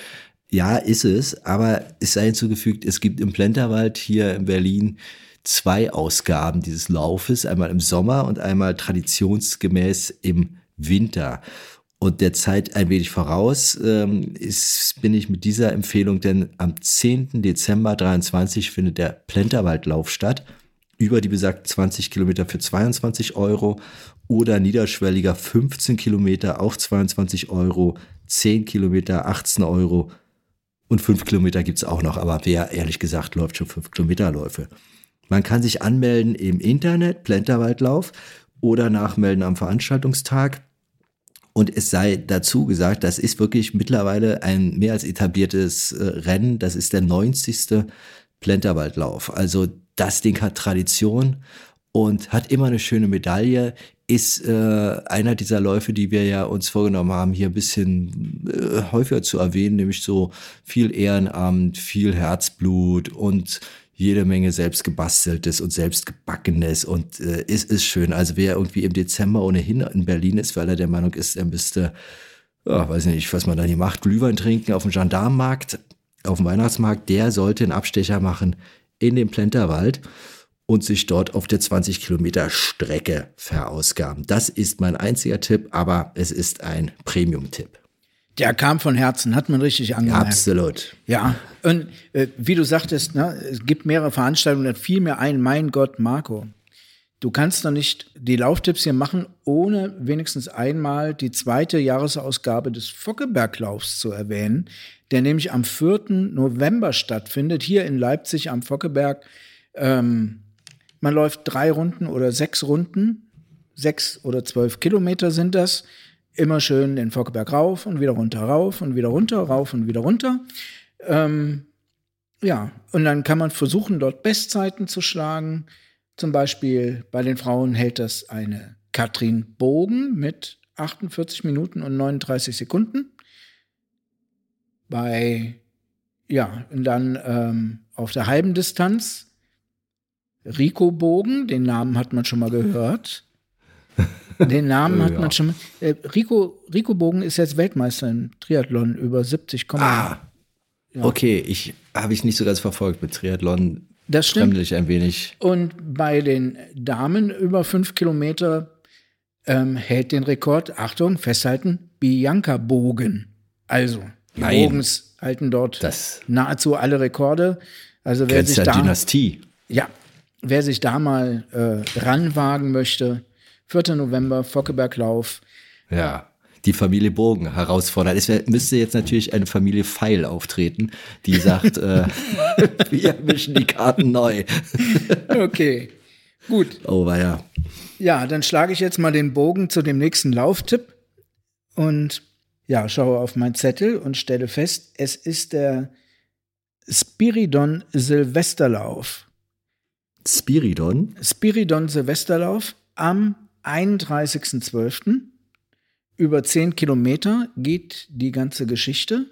Ja, ist es, aber es sei hinzugefügt, es gibt im Plenterwald hier in Berlin zwei Ausgaben dieses Laufes, einmal im Sommer und einmal traditionsgemäß im Winter. Und der Zeit ein wenig voraus ähm, ist, bin ich mit dieser Empfehlung, denn am 10. Dezember 23 findet der Plenterwaldlauf statt. Über die besagten 20 Kilometer für 22 Euro oder niederschwelliger 15 Kilometer auch 22 Euro, 10 Kilometer 18 Euro und 5 Kilometer gibt's auch noch. Aber wer ehrlich gesagt läuft schon 5 Kilometerläufe. Man kann sich anmelden im Internet, Plenterwaldlauf, oder nachmelden am Veranstaltungstag. Und es sei dazu gesagt, das ist wirklich mittlerweile ein mehr als etabliertes äh, Rennen. Das ist der 90. Plenterwaldlauf. Also das Ding hat Tradition und hat immer eine schöne Medaille. Ist äh, einer dieser Läufe, die wir ja uns vorgenommen haben, hier ein bisschen äh, häufiger zu erwähnen, nämlich so viel Ehrenamt, viel Herzblut und jede Menge selbstgebasteltes und selbstgebackenes und äh, es ist schön. Also wer irgendwie im Dezember ohnehin in Berlin ist, weil er der Meinung ist, er müsste, ja, weiß nicht, was man da hier macht, Glühwein trinken auf dem Gendarmenmarkt, auf dem Weihnachtsmarkt, der sollte einen Abstecher machen in den Plenterwald und sich dort auf der 20 Kilometer Strecke verausgaben. Das ist mein einziger Tipp, aber es ist ein Premium-Tipp. Der kam von Herzen, hat man richtig angemerkt. Absolut. Ja, und äh, wie du sagtest, ne, es gibt mehrere Veranstaltungen, da fiel mir ein, mein Gott, Marco, du kannst doch nicht die Lauftipps hier machen, ohne wenigstens einmal die zweite Jahresausgabe des Fockeberglaufs zu erwähnen, der nämlich am 4. November stattfindet, hier in Leipzig am Fockeberg. Ähm, man läuft drei Runden oder sechs Runden, sechs oder zwölf Kilometer sind das. Immer schön den Fockeberg rauf und wieder runter, rauf und wieder runter, rauf und wieder runter. Ähm, ja, und dann kann man versuchen, dort Bestzeiten zu schlagen. Zum Beispiel bei den Frauen hält das eine Katrin Bogen mit 48 Minuten und 39 Sekunden. Bei, ja, und dann ähm, auf der halben Distanz Rico Bogen, den Namen hat man schon mal gehört. Den Namen hat Ja. man schon mal. Äh, Rico, Rico Bogen ist jetzt Weltmeister im Triathlon über 70, Ah, okay, ich habe ich nicht so ganz verfolgt mit Triathlon. Das stimmt. Ich ein wenig. Und bei den Damen über fünf Kilometer ähm, hält den Rekord, Achtung, festhalten, Bianca Bogen. Also, die Nein. Bogens halten dort Das nahezu alle Rekorde. Also wer sich da, Dynastie. ja, wer sich da mal äh, ranwagen möchte, 4. November, Fockeberglauf. Ja. Die Familie Bogen herausfordern. Es müsste jetzt natürlich eine Familie Pfeil auftreten, die sagt, äh, wir mischen die Karten neu. Okay, gut. Oh, war ja. Ja, dann schlage ich jetzt mal den Bogen zu dem nächsten Lauftipp und ja, schaue auf meinen Zettel und stelle fest, es ist der Spiridon Silvesterlauf. Spiridon. Spiridon Silvesterlauf am 31.12. Über 10 Kilometer geht die ganze Geschichte.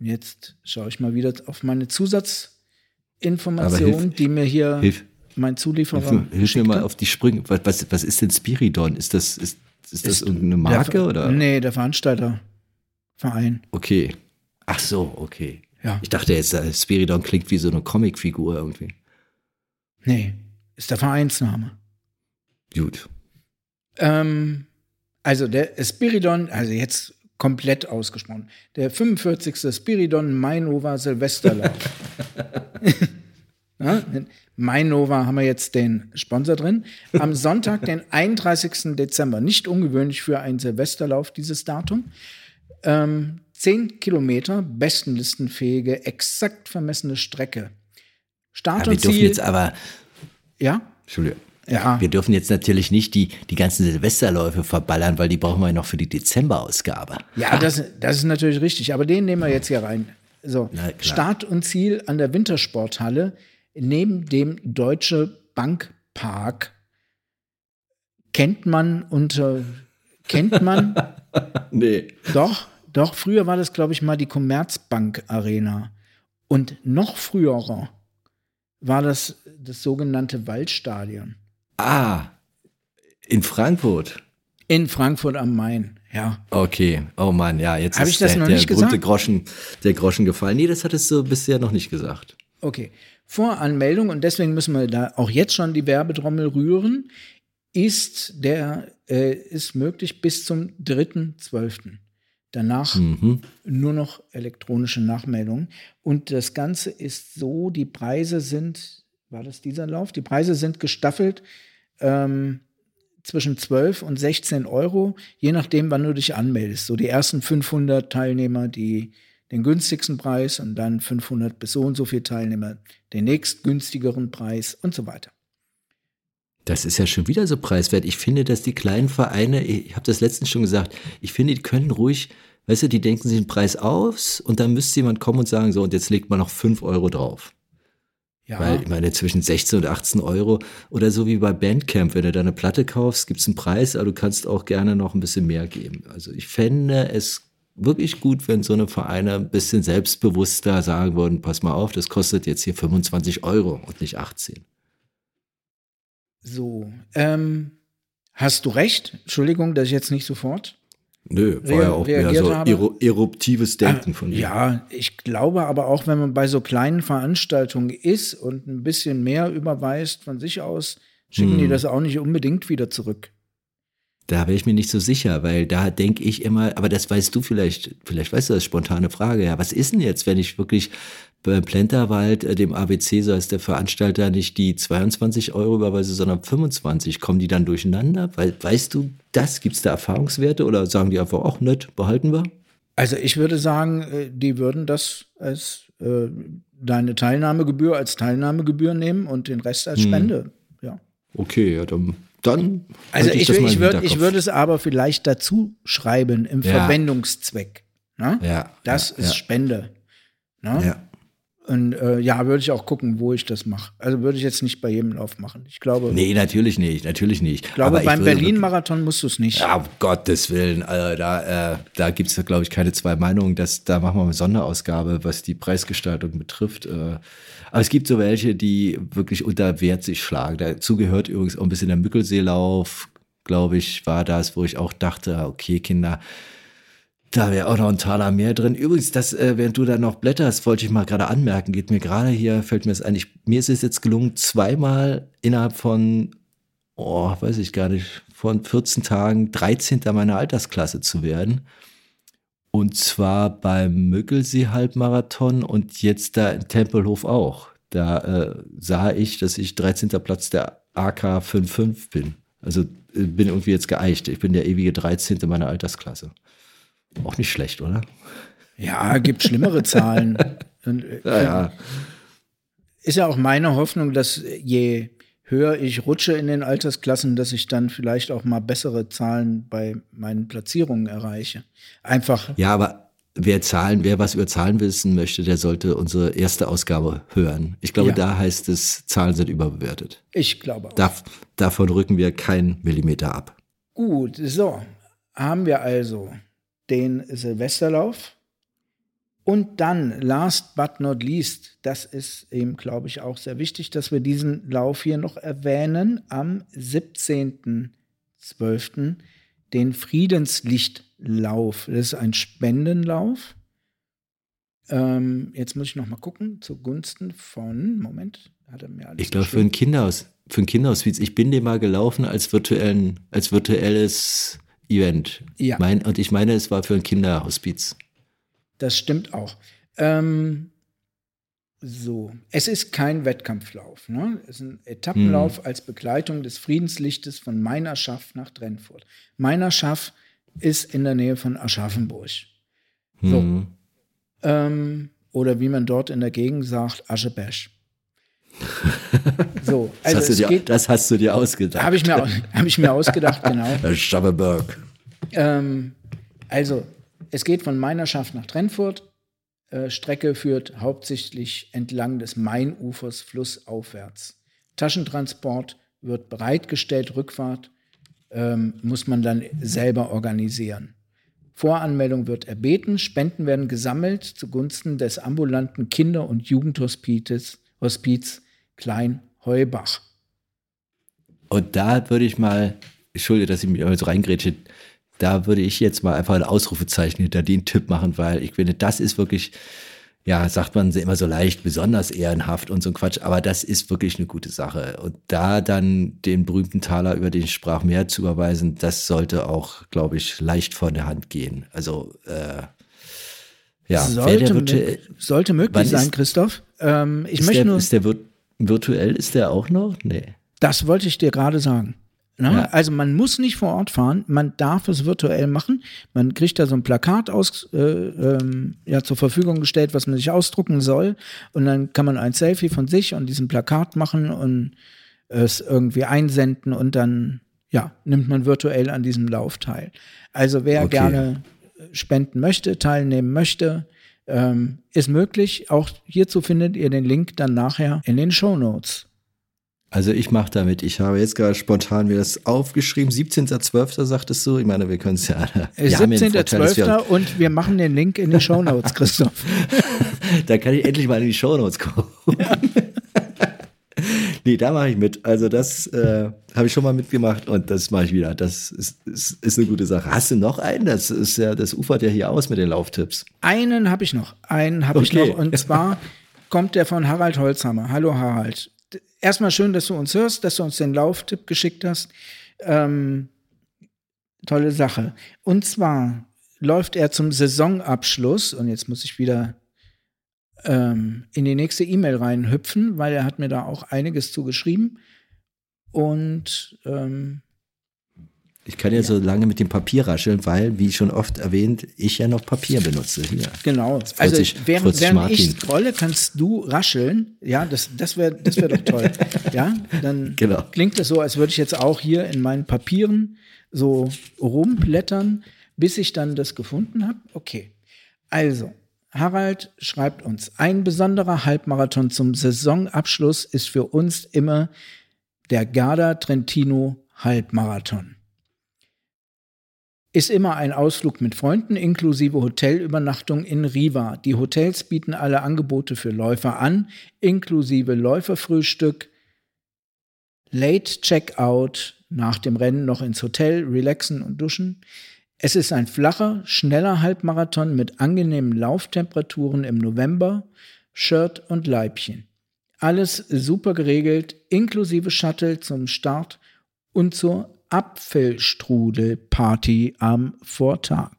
Und jetzt schaue ich mal wieder auf meine Zusatzinformation, hilf- die mir hier hilf- mein Zulieferer Hilf, hilf mir mal auf die Sprünge. Was, was, was ist denn Spiridon? Ist das, ist, ist das Ist irgendeine Marke der, oder? Nee, der Veranstalterverein. Okay. Ach so, okay. Ja. Ich dachte jetzt, äh, Spiridon klingt wie so eine Comicfigur irgendwie. Nee, ist der Vereinsname. Gut. Ähm, also der Spiridon, also jetzt komplett ausgesprochen, der 45. Spiridon Mainova Silvesterlauf. ja, in Mainova haben wir jetzt den Sponsor drin. Am Sonntag, den 31. Dezember, nicht ungewöhnlich für einen Silvesterlauf, dieses Datum. Ähm, 10 Kilometer, bestenlistenfähige, exakt vermessene Strecke. Start Aber wir und dürfen Ziel. jetzt aber, ja, Entschuldigung. Ja. Wir dürfen jetzt natürlich nicht die, die ganzen Silvesterläufe verballern, weil die brauchen wir ja noch für die Dezemberausgabe. Ja, das, das ist natürlich richtig, aber den nehmen wir jetzt hier rein. So. Start und Ziel an der Wintersporthalle neben dem Deutsche Bankpark kennt man unter kennt man Nee. doch doch früher war das glaube ich mal die Commerzbank Arena und noch früher war das das sogenannte Waldstadion Ah, in Frankfurt. in Frankfurt am Main. Ja, Okay, oh Mann, ja, jetzt Hab ist ich das der, noch der nicht berühmte gesagt? Groschen, der Groschen gefallen. Nee, das hattest du bisher noch nicht gesagt. Okay. Voranmeldung, und deswegen müssen wir da auch jetzt schon die Werbetrommel rühren, ist der, äh, ist möglich bis zum 3.12. Danach Mhm. nur noch elektronische Nachmeldungen. Und das Ganze ist so, die Preise sind, war das dieser Lauf? Die Preise sind gestaffelt ähm, zwischen 12 und 16 Euro, je nachdem, wann du dich anmeldest. So die ersten 500 Teilnehmer, die den günstigsten Preis und dann 500 bis so und so viele Teilnehmer den nächstgünstigeren Preis und so weiter. Das ist ja schon wieder so preiswert. Ich finde, dass die kleinen Vereine, ich habe das letztens schon gesagt, ich finde, die können ruhig, weißt du, die denken sich einen Preis aus und dann müsste jemand kommen und sagen, so, und jetzt legt man noch 5 Euro drauf. Ja, Weil ich meine, zwischen 16 und 18 Euro oder so wie bei Bandcamp, wenn du da eine Platte kaufst, gibt's einen Preis, aber du kannst auch gerne noch ein bisschen mehr geben. Also ich fände es wirklich gut, wenn so eine Vereine ein bisschen selbstbewusster sagen würden, pass mal auf, das kostet jetzt hier 25 Euro und nicht 18. so. Ähm, hast du recht? Entschuldigung, dass ich jetzt nicht sofort Nö, war ja auch mehr so habe? eru eruptives Denken von dir. Ja, ich glaube aber auch, wenn man bei so kleinen Veranstaltungen ist und ein bisschen mehr überweist von sich aus, schicken Hm. die das auch nicht unbedingt wieder zurück. Da wäre ich mir nicht so sicher, weil da denke ich immer, aber das weißt du vielleicht, vielleicht weißt du das, spontane Frage, ja, was ist denn jetzt, wenn ich wirklich beim Plenterwald, äh, dem ABC, so heißt der Veranstalter, nicht die 22 Euro überweise, sondern 25, kommen die dann durcheinander? Weil, weißt du das? Gibt es da Erfahrungswerte oder sagen die einfach, ach nett, behalten wir? Also ich würde sagen, äh, die würden das als äh, deine Teilnahmegebühr als Teilnahmegebühr nehmen und den Rest Hm. als Spende. Ja. Okay, ja, dann dann. Also ich, ich würde ich würde es aber vielleicht dazu schreiben im Ja. Verwendungszweck. Ne? Ja, Das ja, ist. Spende. Ne? Und äh, ja, würde ich auch gucken, wo ich das mache. Also würde ich jetzt nicht bei jedem Lauf machen. Ich glaube, Nee, natürlich nicht, natürlich nicht. ich glaube Aber beim Berlin-Marathon musst du es nicht. Ja, um Gottes Willen, also da, äh, da gibt es, glaube ich, keine zwei Meinungen. Das, da machen wir eine Sonderausgabe, was die Preisgestaltung betrifft. Äh, aber es gibt so welche, die wirklich unter Wert sich schlagen. Dazu gehört übrigens auch ein bisschen der Mückelseelauf, glaube ich, war das, wo ich auch dachte, ah, okay, Kinder, da wäre auch noch ein Taler mehr drin. Übrigens, das, äh, während du da noch blätterst, wollte ich mal gerade anmerken, geht mir gerade hier, fällt mir das ein, mir ist es jetzt gelungen, zweimal innerhalb von oh, weiß ich gar nicht, von 14 Tagen 13. meiner Altersklasse zu werden. Und zwar beim Müggelsee-Halbmarathon und jetzt da in Tempelhof auch. Da äh, sah ich, dass ich 13. Platz der AK 55 bin. Also äh, bin irgendwie jetzt geeicht. Ich bin der ewige 13. meiner Altersklasse. Auch nicht schlecht, oder? Ja, gibt schlimmere Zahlen. Äh, Ja, ja. Ist ja auch meine Hoffnung, dass je höher ich rutsche in den Altersklassen, dass ich dann vielleicht auch mal bessere Zahlen bei meinen Platzierungen erreiche. Einfach, Ja, aber wer Zahlen, wer was über Zahlen wissen möchte, der sollte unsere erste Ausgabe hören. Ich glaube, Ja. da heißt es, Zahlen sind überbewertet. ich glaube auch. Dav davon rücken wir keinen Millimeter ab. Gut, so. Haben wir also den Silvesterlauf. Und dann, last but not least, das ist eben, glaube ich, auch sehr wichtig, dass wir diesen Lauf hier noch erwähnen, am 17.12. den Friedenslichtlauf. Das ist ein Spendenlauf. Ähm, jetzt muss ich noch mal gucken, zugunsten von, Moment, hat er mir alles Ich glaube, für ein Kinderhaus, für ein Kinderhospiz, ich bin dem mal gelaufen als virtuellen, als virtuelles Event. Ja. Mein, und ich meine, es war für ein Kinderhospiz. Das stimmt auch. Ähm, so, es ist kein Wettkampflauf. Ne? Es ist ein Etappenlauf als Begleitung des Friedenslichtes von Meinerschaff nach Trennfurt. Meinerschaff ist in der Nähe von Aschaffenburg. So. Hm. Ähm, oder wie man dort in der Gegend sagt, Aschebesch. so, Das, also hast du es dir, geht, das hast du dir ausgedacht. habe ich, mir hab ich mir ausgedacht, genau. Herr Schabberberg. Ähm, also, es geht von Meinerschaft nach Trennfurt. Äh, Strecke führt hauptsächlich entlang des Mainufers flussaufwärts. Taschentransport wird bereitgestellt, Rückfahrt ähm, muss man dann selber organisieren. Voranmeldung wird erbeten, Spenden werden gesammelt zugunsten des ambulanten Kinder- und Jugendhospizes Hospiz Klein-Heubach. Und da würde ich mal, entschuldige, dass ich mich so reingrätsche, da würde ich jetzt mal einfach ein Ausrufezeichen hinter den Tipp machen, weil ich finde, das ist wirklich, ja, sagt man immer so leicht, besonders ehrenhaft und so ein Quatsch, aber das ist wirklich eine gute Sache. Und da dann den berühmten Taler, über den ich sprach, mehr zu überweisen, das sollte auch, glaube ich, leicht von der Hand gehen. Also, äh, ja, Sollte, virtuell, sollte möglich sein, ist- Christoph. Ähm, ich möchte der, nur. ist der vir virtuell, ist der auch noch? Nee. Das wollte ich dir gerade sagen. Ne? Ja. Also man muss nicht vor Ort fahren, man darf es virtuell machen. Man kriegt da so ein Plakat aus, äh, ähm, ja, zur Verfügung gestellt, was man sich ausdrucken soll. Und dann kann man ein Selfie von sich und diesem Plakat machen und es irgendwie einsenden und dann ja, nimmt man virtuell an diesem Lauf teil. Also wer Okay. gerne spenden möchte, teilnehmen möchte, ähm, ist möglich. Auch hierzu findet ihr den Link dann nachher in den Show Notes. Also ich mache damit, ich habe jetzt gerade spontan mir das aufgeschrieben, 17.12. sagtest du, ich meine, wir können es ja, wir haben ja den Vorteil, dass wir- 17.12. und wir machen den Link in die Show Notes, Christoph. da kann ich endlich mal in die Shownotes kommen. nee, da mache ich mit. Also das äh, habe ich schon mal mitgemacht und das mache ich wieder. Das ist, ist, ist eine gute Sache. Hast du noch einen? Das ist ja, das ufert ja hier aus mit den Lauftipps. Einen habe ich noch. Einen habe ich Okay. noch. Und zwar kommt der von Harald Holzhammer. Hallo Harald. Erstmal schön, dass du uns hörst, dass du uns den Lauftipp geschickt hast. Ähm, tolle Sache. Und zwar läuft er zum Saisonabschluss, und jetzt muss ich wieder ähm, in die nächste E-Mail reinhüpfen, weil er hat mir da auch einiges zugeschrieben. Und ähm, Ich kann ja, so lange mit dem Papier rascheln, weil, wie schon oft erwähnt, ich ja noch Papier benutze. Hier. Genau. Also sich- während, während ich scrolle, kannst du rascheln. Ja, das, das wäre das wär doch toll. ja, dann Genau. klingt das so, als würde ich jetzt auch hier in meinen Papieren so rumblättern, bis ich dann das gefunden habe. Okay. Also, Harald schreibt uns, ein besonderer Halbmarathon zum Saisonabschluss ist für uns immer der Garda Trentino Halbmarathon. Ist immer ein Ausflug mit Freunden inklusive Hotelübernachtung in Riva. Die Hotels bieten alle Angebote für Läufer an, inklusive Läuferfrühstück, Late Checkout, nach dem Rennen noch ins Hotel, relaxen und duschen. Es ist ein flacher, schneller Halbmarathon mit angenehmen Lauftemperaturen im November, Shirt und Leibchen. Alles super geregelt, inklusive Shuttle zum Start und zur Apfelstrudelparty am Vortag.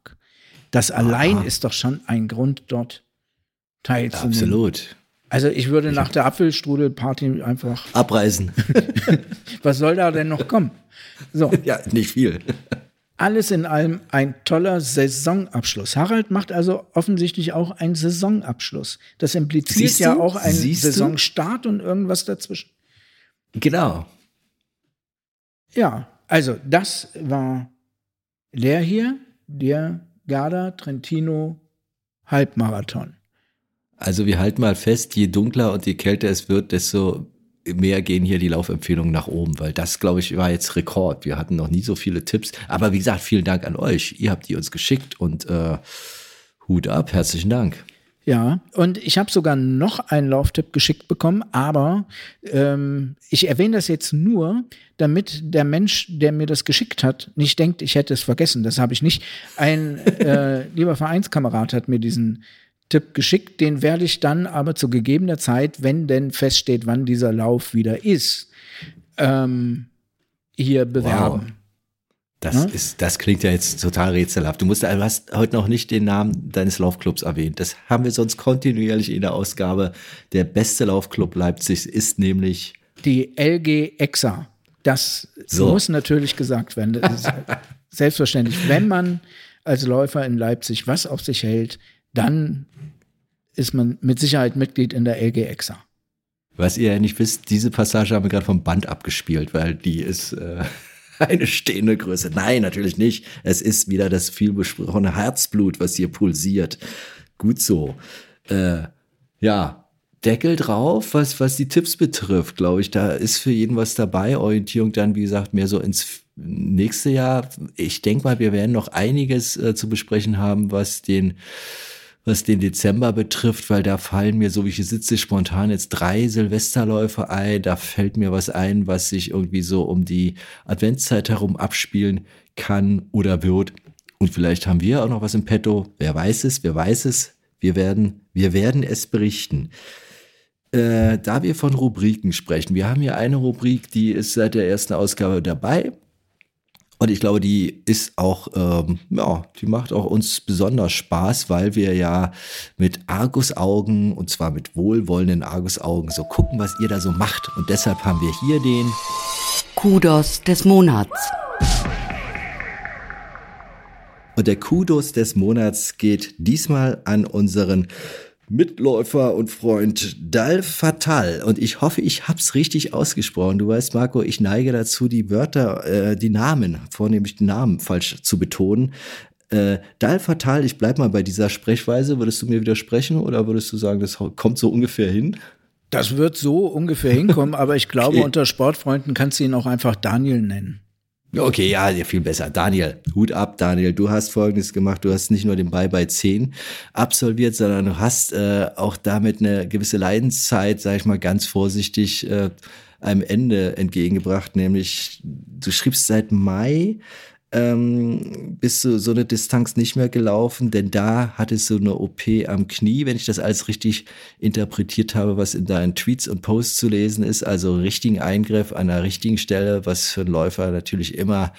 Das allein ist doch schon ein Grund, dort teilzunehmen. Absolut. Also ich würde nach der Apfelstrudelparty einfach, Abreisen. was soll da denn noch kommen? So, ja, nicht viel. Alles in allem ein toller Saisonabschluss. Harald macht also offensichtlich auch einen Saisonabschluss. Das impliziert Siehst ja du? auch einen Siehst du? Saisonstart und irgendwas dazwischen. Genau. Ja, also das war leer hier, der Garda Trentino Halbmarathon. Also wir halten mal fest, je dunkler und je kälter es wird, desto mehr gehen hier die Laufempfehlungen nach oben, weil das, glaube ich, war jetzt Rekord. Wir hatten noch nie so viele Tipps. Aber wie gesagt, vielen Dank an euch. Ihr habt die uns geschickt und äh, Hut ab, herzlichen Dank. Ja, und ich habe sogar noch einen Lauftipp geschickt bekommen, aber ähm, ich erwähne das jetzt nur, damit der Mensch, der mir das geschickt hat, nicht denkt, ich hätte es vergessen. Das habe ich nicht. Ein äh, lieber Vereinskamerad hat mir diesen Tipp geschickt, den werde ich dann aber zu gegebener Zeit, wenn denn feststeht, wann dieser Lauf wieder ist, ähm, hier bewerben. Das, Ja? ist, das klingt ja jetzt total rätselhaft. Du musst, du hast heute noch nicht den Namen deines Laufclubs erwähnt. Das haben wir sonst kontinuierlich in der Ausgabe. Der beste Laufclub Leipzigs ist nämlich Die LG EXA. Das So. muss natürlich gesagt werden. Selbstverständlich. Wenn man als Läufer in Leipzig was auf sich hält, dann ist man mit Sicherheit Mitglied in der LG EXA. Was ihr ja nicht wisst, diese Passage haben wir gerade vom Band abgespielt, weil die ist äh, eine stehende Größe. Nein, natürlich nicht. Es ist wieder das viel besprochene Herzblut, was hier pulsiert. Gut so. Äh, ja, Deckel drauf, was, was die Tipps betrifft, glaube ich. Da ist für jeden was dabei. Orientierung dann, wie gesagt, mehr so ins nächste Jahr. Ich denke mal, wir werden noch einiges äh, zu besprechen haben, was den was den Dezember betrifft, weil da fallen mir, so wie ich hier sitze, spontan jetzt drei Silvesterläufe ein. Da fällt mir was ein, was sich irgendwie so um die Adventszeit herum abspielen kann oder wird. Und vielleicht haben wir auch noch was im Petto. Wer weiß es, wer weiß es. Wir werden, wir werden es berichten. Äh, da wir von Rubriken sprechen, wir haben hier eine Rubrik, die ist seit der ersten Ausgabe dabei. Und ich glaube, die ist auch, ähm, ja, die macht auch uns besonders Spaß, weil wir ja mit Argusaugen, und zwar mit wohlwollenden Argusaugen, so gucken, was ihr da so macht. Und deshalb haben wir hier den, Kudos des Monats. und der Kudos des Monats geht diesmal an unseren Mitläufer und Freund Dal Fatal. Und ich hoffe, ich hab's richtig ausgesprochen. Du weißt, Marco, ich neige dazu, die Wörter, äh, die Namen, vornehmlich die Namen falsch zu betonen. Äh, Dal Fatal, ich bleib mal bei dieser Sprechweise. Würdest du mir widersprechen oder würdest du sagen, das kommt so ungefähr hin? Das wird so ungefähr hinkommen, aber ich glaube, Okay. unter Sportfreunden kannst du ihn auch einfach Daniel nennen. Okay, ja, viel besser. Daniel, Hut ab, Daniel. Du hast Folgendes gemacht. Du hast nicht nur den Bye bei 10 absolviert, sondern du hast äh, auch damit eine gewisse Leidenszeit, sag ich mal ganz vorsichtig, äh, einem Ende entgegengebracht. Nämlich, du schriebst seit Mai, ähm, bist du so eine Distanz nicht mehr gelaufen, denn da hattest du eine OP am Knie, wenn ich das alles richtig interpretiert habe, was in deinen Tweets und Posts zu lesen ist. Also richtigen Eingriff an der richtigen Stelle, was für einen Läufer natürlich immer,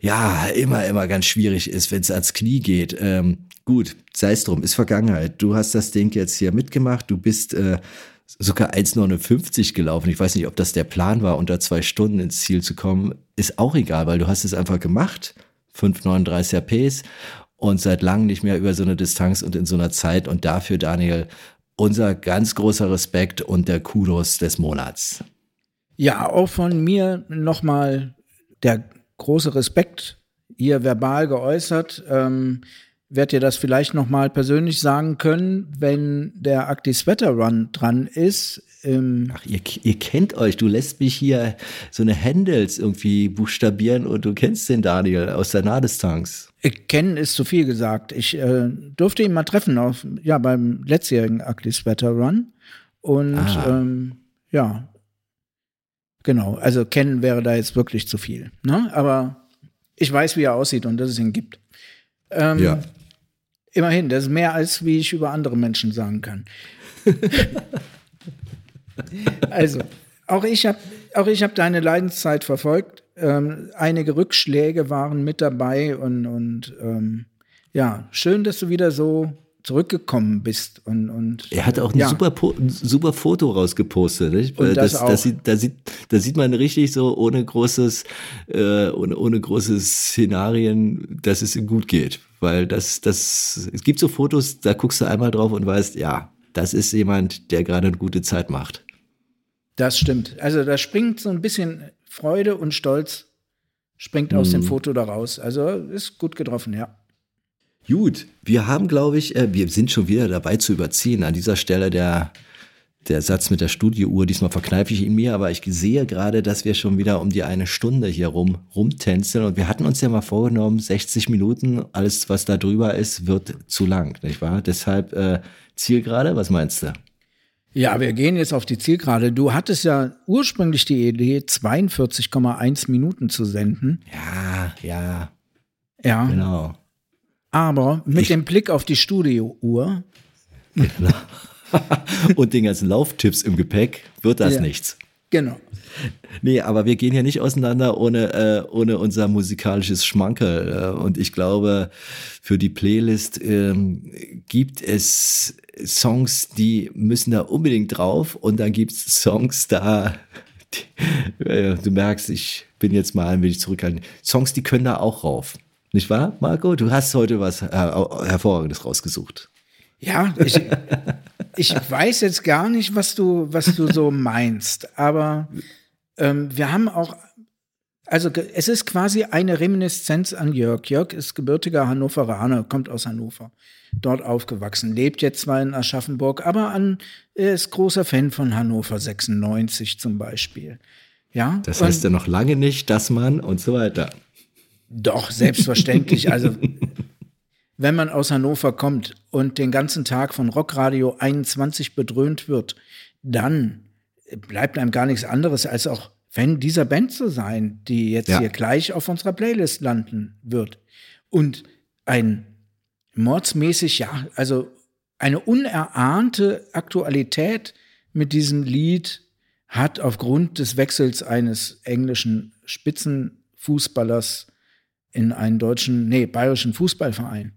ja, immer, immer ganz schwierig ist, wenn es ans Knie geht. Ähm, gut, sei es drum, ist Vergangenheit. Du hast das Ding jetzt hier mitgemacht, du bist äh, sogar 1,59 gelaufen. Ich weiß nicht, ob das der Plan war, unter zwei Stunden ins Ziel zu kommen. Ist auch egal, weil du hast es einfach gemacht. 5,39er Pace und seit langem nicht mehr über so eine Distanz und in so einer Zeit. Und dafür, Daniel, unser ganz großer Respekt und der Kudos des Monats. Ja, auch von mir nochmal der große Respekt hier verbal geäußert. Ähm, werd dir das vielleicht nochmal persönlich sagen können, wenn der Active Sweater Run dran ist. Ähm Ach, ihr, ihr kennt euch. Du lässt mich hier so eine Handles irgendwie buchstabieren und du kennst den Daniel aus der Nahdistanz. Kennen ist zu viel gesagt. Ich äh, durfte ihn mal treffen auf, ja, beim letztjährigen Active Sweater Run. Und Ah. ähm, ja, genau. Also kennen wäre da jetzt wirklich zu viel. Ne? Aber ich weiß, wie er aussieht und dass es ihn gibt. Ähm, Ja. Immerhin, das ist mehr als wie ich über andere Menschen sagen kann. also, auch ich habe auch ich habe deine Leidenszeit verfolgt. Ähm, einige Rückschläge waren mit dabei und, und ähm, ja, schön, dass du wieder so zurückgekommen bist und, und Er hat auch ein ja. super, ein super Foto rausgepostet. Nicht? Und das das, auch. das sieht, da, sieht, da sieht man richtig so ohne großes, äh, ohne, ohne großes Szenarien, dass es ihm gut geht. Weil das, das, es gibt so Fotos, da guckst du einmal drauf und weißt, ja, das ist jemand, der gerade eine gute Zeit macht. Das stimmt. Also da springt so ein bisschen Freude und Stolz springt aus Mhm. dem Foto daraus. Also ist gut getroffen, ja. Gut, wir haben, glaube ich, äh, wir sind schon wieder dabei zu überziehen. An dieser Stelle der, der Satz mit der Studiouhr, diesmal verkneife ich ihn mir, aber ich sehe gerade, dass wir schon wieder um die eine Stunde hier rum, rumtänzeln und wir hatten uns ja mal vorgenommen, 60 Minuten, alles was da drüber ist, wird zu lang, nicht wahr? Deshalb äh, Zielgerade, was meinst du? Ja, wir gehen jetzt auf die Zielgerade. Du hattest ja ursprünglich die Idee, 42,1 Minuten zu senden. Ja, ja, Ja, genau. Aber mit Ich- dem Blick auf die Studiouhr, und den ganzen Lauftipps im Gepäck wird das Ja. nichts. genau. Nee, aber wir gehen ja nicht auseinander ohne, äh, ohne unser musikalisches Schmankerl. Äh, und ich glaube, für die Playlist ähm, gibt es Songs, die müssen da unbedingt drauf. Und dann gibt es Songs da, die, äh, du merkst, ich bin jetzt mal ein wenig zurückhaltend. Songs, die können da auch rauf. Nicht wahr, Marco? Du hast heute was äh, Hervorragendes rausgesucht. Ja, ich, ich weiß jetzt gar nicht, was du, was du so meinst, aber ähm, wir haben auch, also es ist quasi eine Reminiszenz an Jörg. Jörg ist gebürtiger Hannoveraner, kommt aus Hannover, dort aufgewachsen, lebt jetzt zwar in Aschaffenburg, aber an, er ist großer Fan von Hannover 96 zum Beispiel. Ja, Das und- heißt ja noch lange nicht, dass man und so weiter. Doch, selbstverständlich. Also, wenn man aus Hannover kommt und den ganzen Tag von Rockradio 21 bedröhnt wird, dann bleibt einem gar nichts anderes, als auch Fan dieser Band zu sein, die jetzt Ja. hier gleich auf unserer Playlist landen wird. Und ein mordsmäßig, ja, also eine unerahnte Aktualität mit diesem Lied hat aufgrund des Wechsels eines englischen Spitzenfußballers in einen deutschen, nee, bayerischen Fußballverein.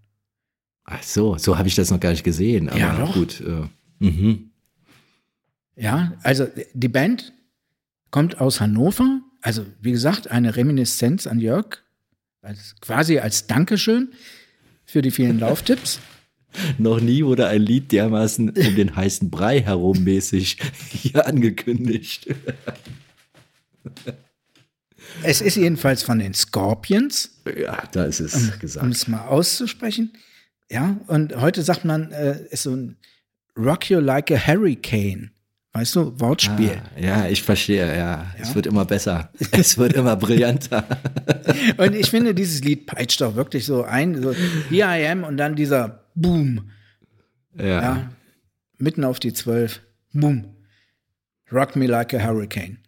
Ach so, so habe ich das noch gar nicht gesehen. Aber Ja, doch. gut. Äh, mhm. Ja, also die Band kommt aus Hannover, also wie gesagt, eine Reminiszenz an Jörg, als, quasi als Dankeschön für die vielen Lauftipps. Noch nie wurde ein Lied dermaßen um den heißen Brei herum mäßig hier angekündigt. Es ist jedenfalls von den Scorpions, Ja, da ist es um gesagt. es mal auszusprechen. Ja, und heute sagt man, äh, ist so ein Rock You Like a Hurricane. Weißt du, Wortspiel. Ah, ja, ich verstehe, ja. Es wird immer besser. Es wird immer brillanter. Und ich finde, dieses Lied peitscht doch wirklich so ein, so Here I am und dann dieser Boom, Ja. ja, mitten auf die Zwölf. Boom. Rock me like a hurricane.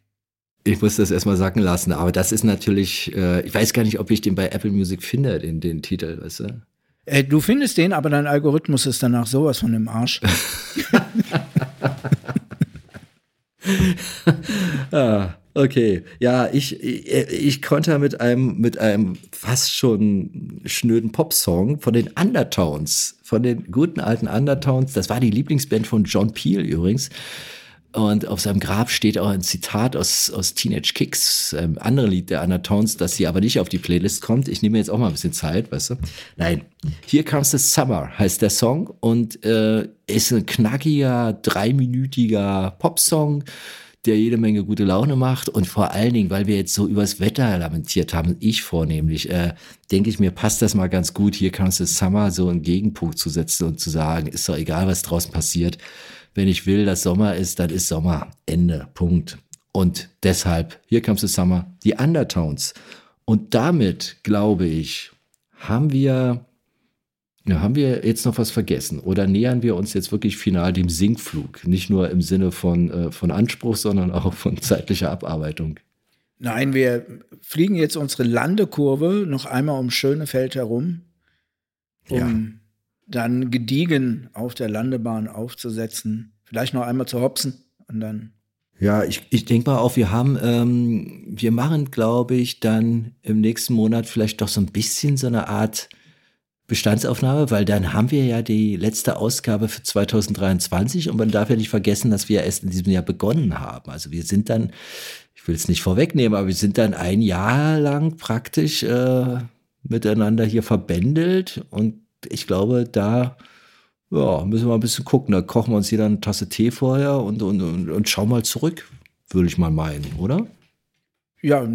Ich muss das erstmal sacken lassen, aber das ist natürlich, äh, ich weiß gar nicht, ob ich den bei Apple Music finde, den, den Titel, weißt du? Äh, du findest den, aber dein Algorithmus ist danach sowas von im Arsch. Ah, okay. Ja, ich, ich, ich konnte mit einem, mit einem fast schon schnöden Popsong von den Undertones, von den guten alten Undertones, das war die Lieblingsband von John Peel übrigens. Und auf seinem Grab steht auch ein Zitat aus, aus Teenage Kicks, einem anderen Lied der Anatones, das hier aber nicht auf die Playlist kommt. Ich nehme jetzt auch mal ein bisschen Zeit, weißt du? Nein. Here Comes the Summer heißt der Song und äh, ist ein knackiger, dreiminütiger Popsong der jede Menge gute Laune macht und vor allen Dingen, weil wir jetzt so übers Wetter lamentiert haben, ich vornehmlich, äh, denke ich mir, passt das mal ganz gut, hier kannst du Summer so einen Gegenpunkt zu setzen und zu sagen, ist doch egal, was draußen passiert. Wenn ich will, dass Sommer ist, dann ist Sommer. Ende. Punkt. Und deshalb, hier comes the Summer, die Undertones. Und damit, glaube ich, haben wir ja, haben wir jetzt noch was vergessen? Oder nähern wir uns jetzt wirklich final dem Sinkflug? Nicht nur im Sinne von, äh, von Anspruch, sondern auch von zeitlicher Abarbeitung. Nein, wir fliegen jetzt unsere Landekurve noch einmal um Schönefeld herum, um Ja. Dann gediegen auf der Landebahn aufzusetzen. Vielleicht noch einmal zu hopsen und dann. Ja, ich, ich denke mal auch, wir haben, ähm, wir machen, glaube ich, dann im nächsten Monat vielleicht doch so ein bisschen so eine Art Bestandsaufnahme, weil dann haben wir ja die letzte Ausgabe für 2023 und man darf ja nicht vergessen, dass wir erst in diesem Jahr begonnen haben. Also wir sind dann, ich will es nicht vorwegnehmen, aber wir sind dann ein Jahr lang praktisch äh, miteinander hier verbändelt und ich glaube, da ja, müssen wir ein bisschen gucken. Da kochen wir uns jeder eine Tasse Tee vorher und, und, und, und schauen mal zurück, würde ich mal meinen, oder? Ja,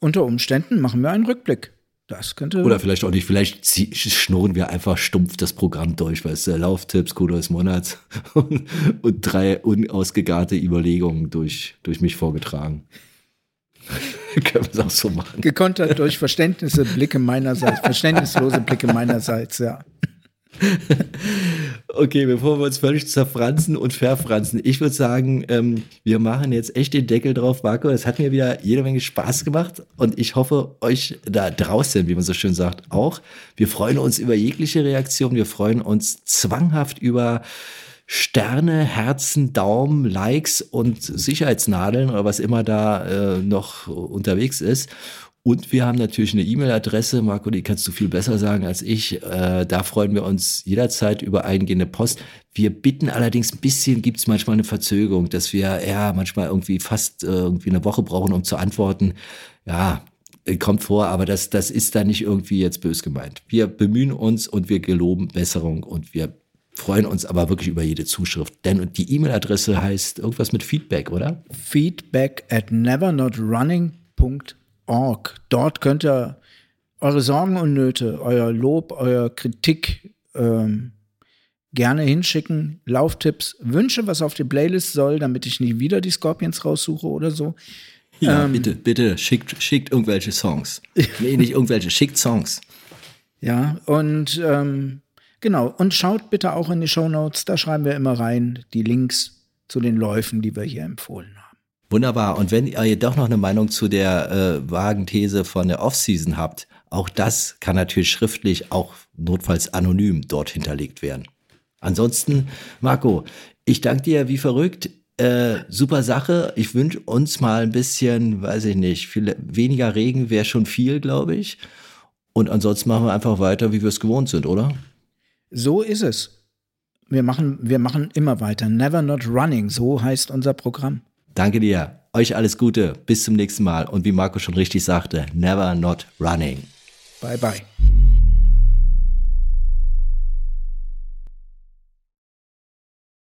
unter Umständen machen wir einen Rückblick. Das könnte. Oder vielleicht auch nicht, vielleicht schnurren wir einfach stumpf das Programm durch, weißt du, Lauftipps, Kudo des Monats und, und drei unausgegarte Überlegungen durch, durch mich vorgetragen. Können wir es auch so machen. gekontert durch Verständnisse, Blicke meinerseits, verständnislose Blicke meinerseits, ja. Okay, bevor wir uns völlig zerfranzen und verfranzen, ich würde sagen, ähm, wir machen jetzt echt den Deckel drauf, Marco. Es hat mir wieder jede Menge Spaß gemacht und ich hoffe, euch da draußen, wie man so schön sagt, auch. Wir freuen uns über jegliche Reaktion. Wir freuen uns zwanghaft über Sterne, Herzen, Daumen, Likes und Sicherheitsnadeln oder was immer da äh, noch unterwegs ist. Und wir haben natürlich eine E-Mail-Adresse, Marco, die kannst du viel besser sagen als ich. Äh, da freuen wir uns jederzeit über eingehende Post. Wir bitten allerdings ein bisschen, gibt es manchmal eine Verzögerung, dass wir ja manchmal irgendwie fast äh, irgendwie eine Woche brauchen, um zu antworten. Ja, äh, kommt vor, aber das, das ist da nicht irgendwie jetzt bös gemeint. Wir bemühen uns und wir geloben Besserung und wir freuen uns aber wirklich über jede Zuschrift. Denn die E-Mail-Adresse heißt irgendwas mit Feedback, oder? Feedback at nevernotrunning.org. Dort könnt ihr eure Sorgen und Nöte, euer Lob, euer Kritik ähm, gerne hinschicken. Lauftipps, Wünsche, was auf die Playlist soll, damit ich nie wieder die Scorpions raussuche oder so. Ja, bitte, bitte, schickt, schickt irgendwelche Songs. nee, nicht irgendwelche, schickt Songs. Ja, und ähm, genau, und schaut bitte auch in die Shownotes, da schreiben wir immer rein die Links zu den Läufen, die wir hier empfohlen haben. Wunderbar. Und wenn ihr doch noch eine Meinung zu der äh, vagen These von der Offseason habt, auch das kann natürlich schriftlich, auch notfalls anonym dort hinterlegt werden. Ansonsten, Marco, ich danke dir wie verrückt. Äh, super Sache. Ich wünsche uns mal ein bisschen, weiß ich nicht, viel, weniger Regen wäre schon viel, glaube ich. Und ansonsten machen wir einfach weiter, wie wir es gewohnt sind, oder? So ist es. Wir machen, wir machen immer weiter. Never not running, so heißt unser Programm. Danke dir. Euch alles Gute. Bis zum nächsten Mal. Und wie Marco schon richtig sagte, never not running. Bye bye.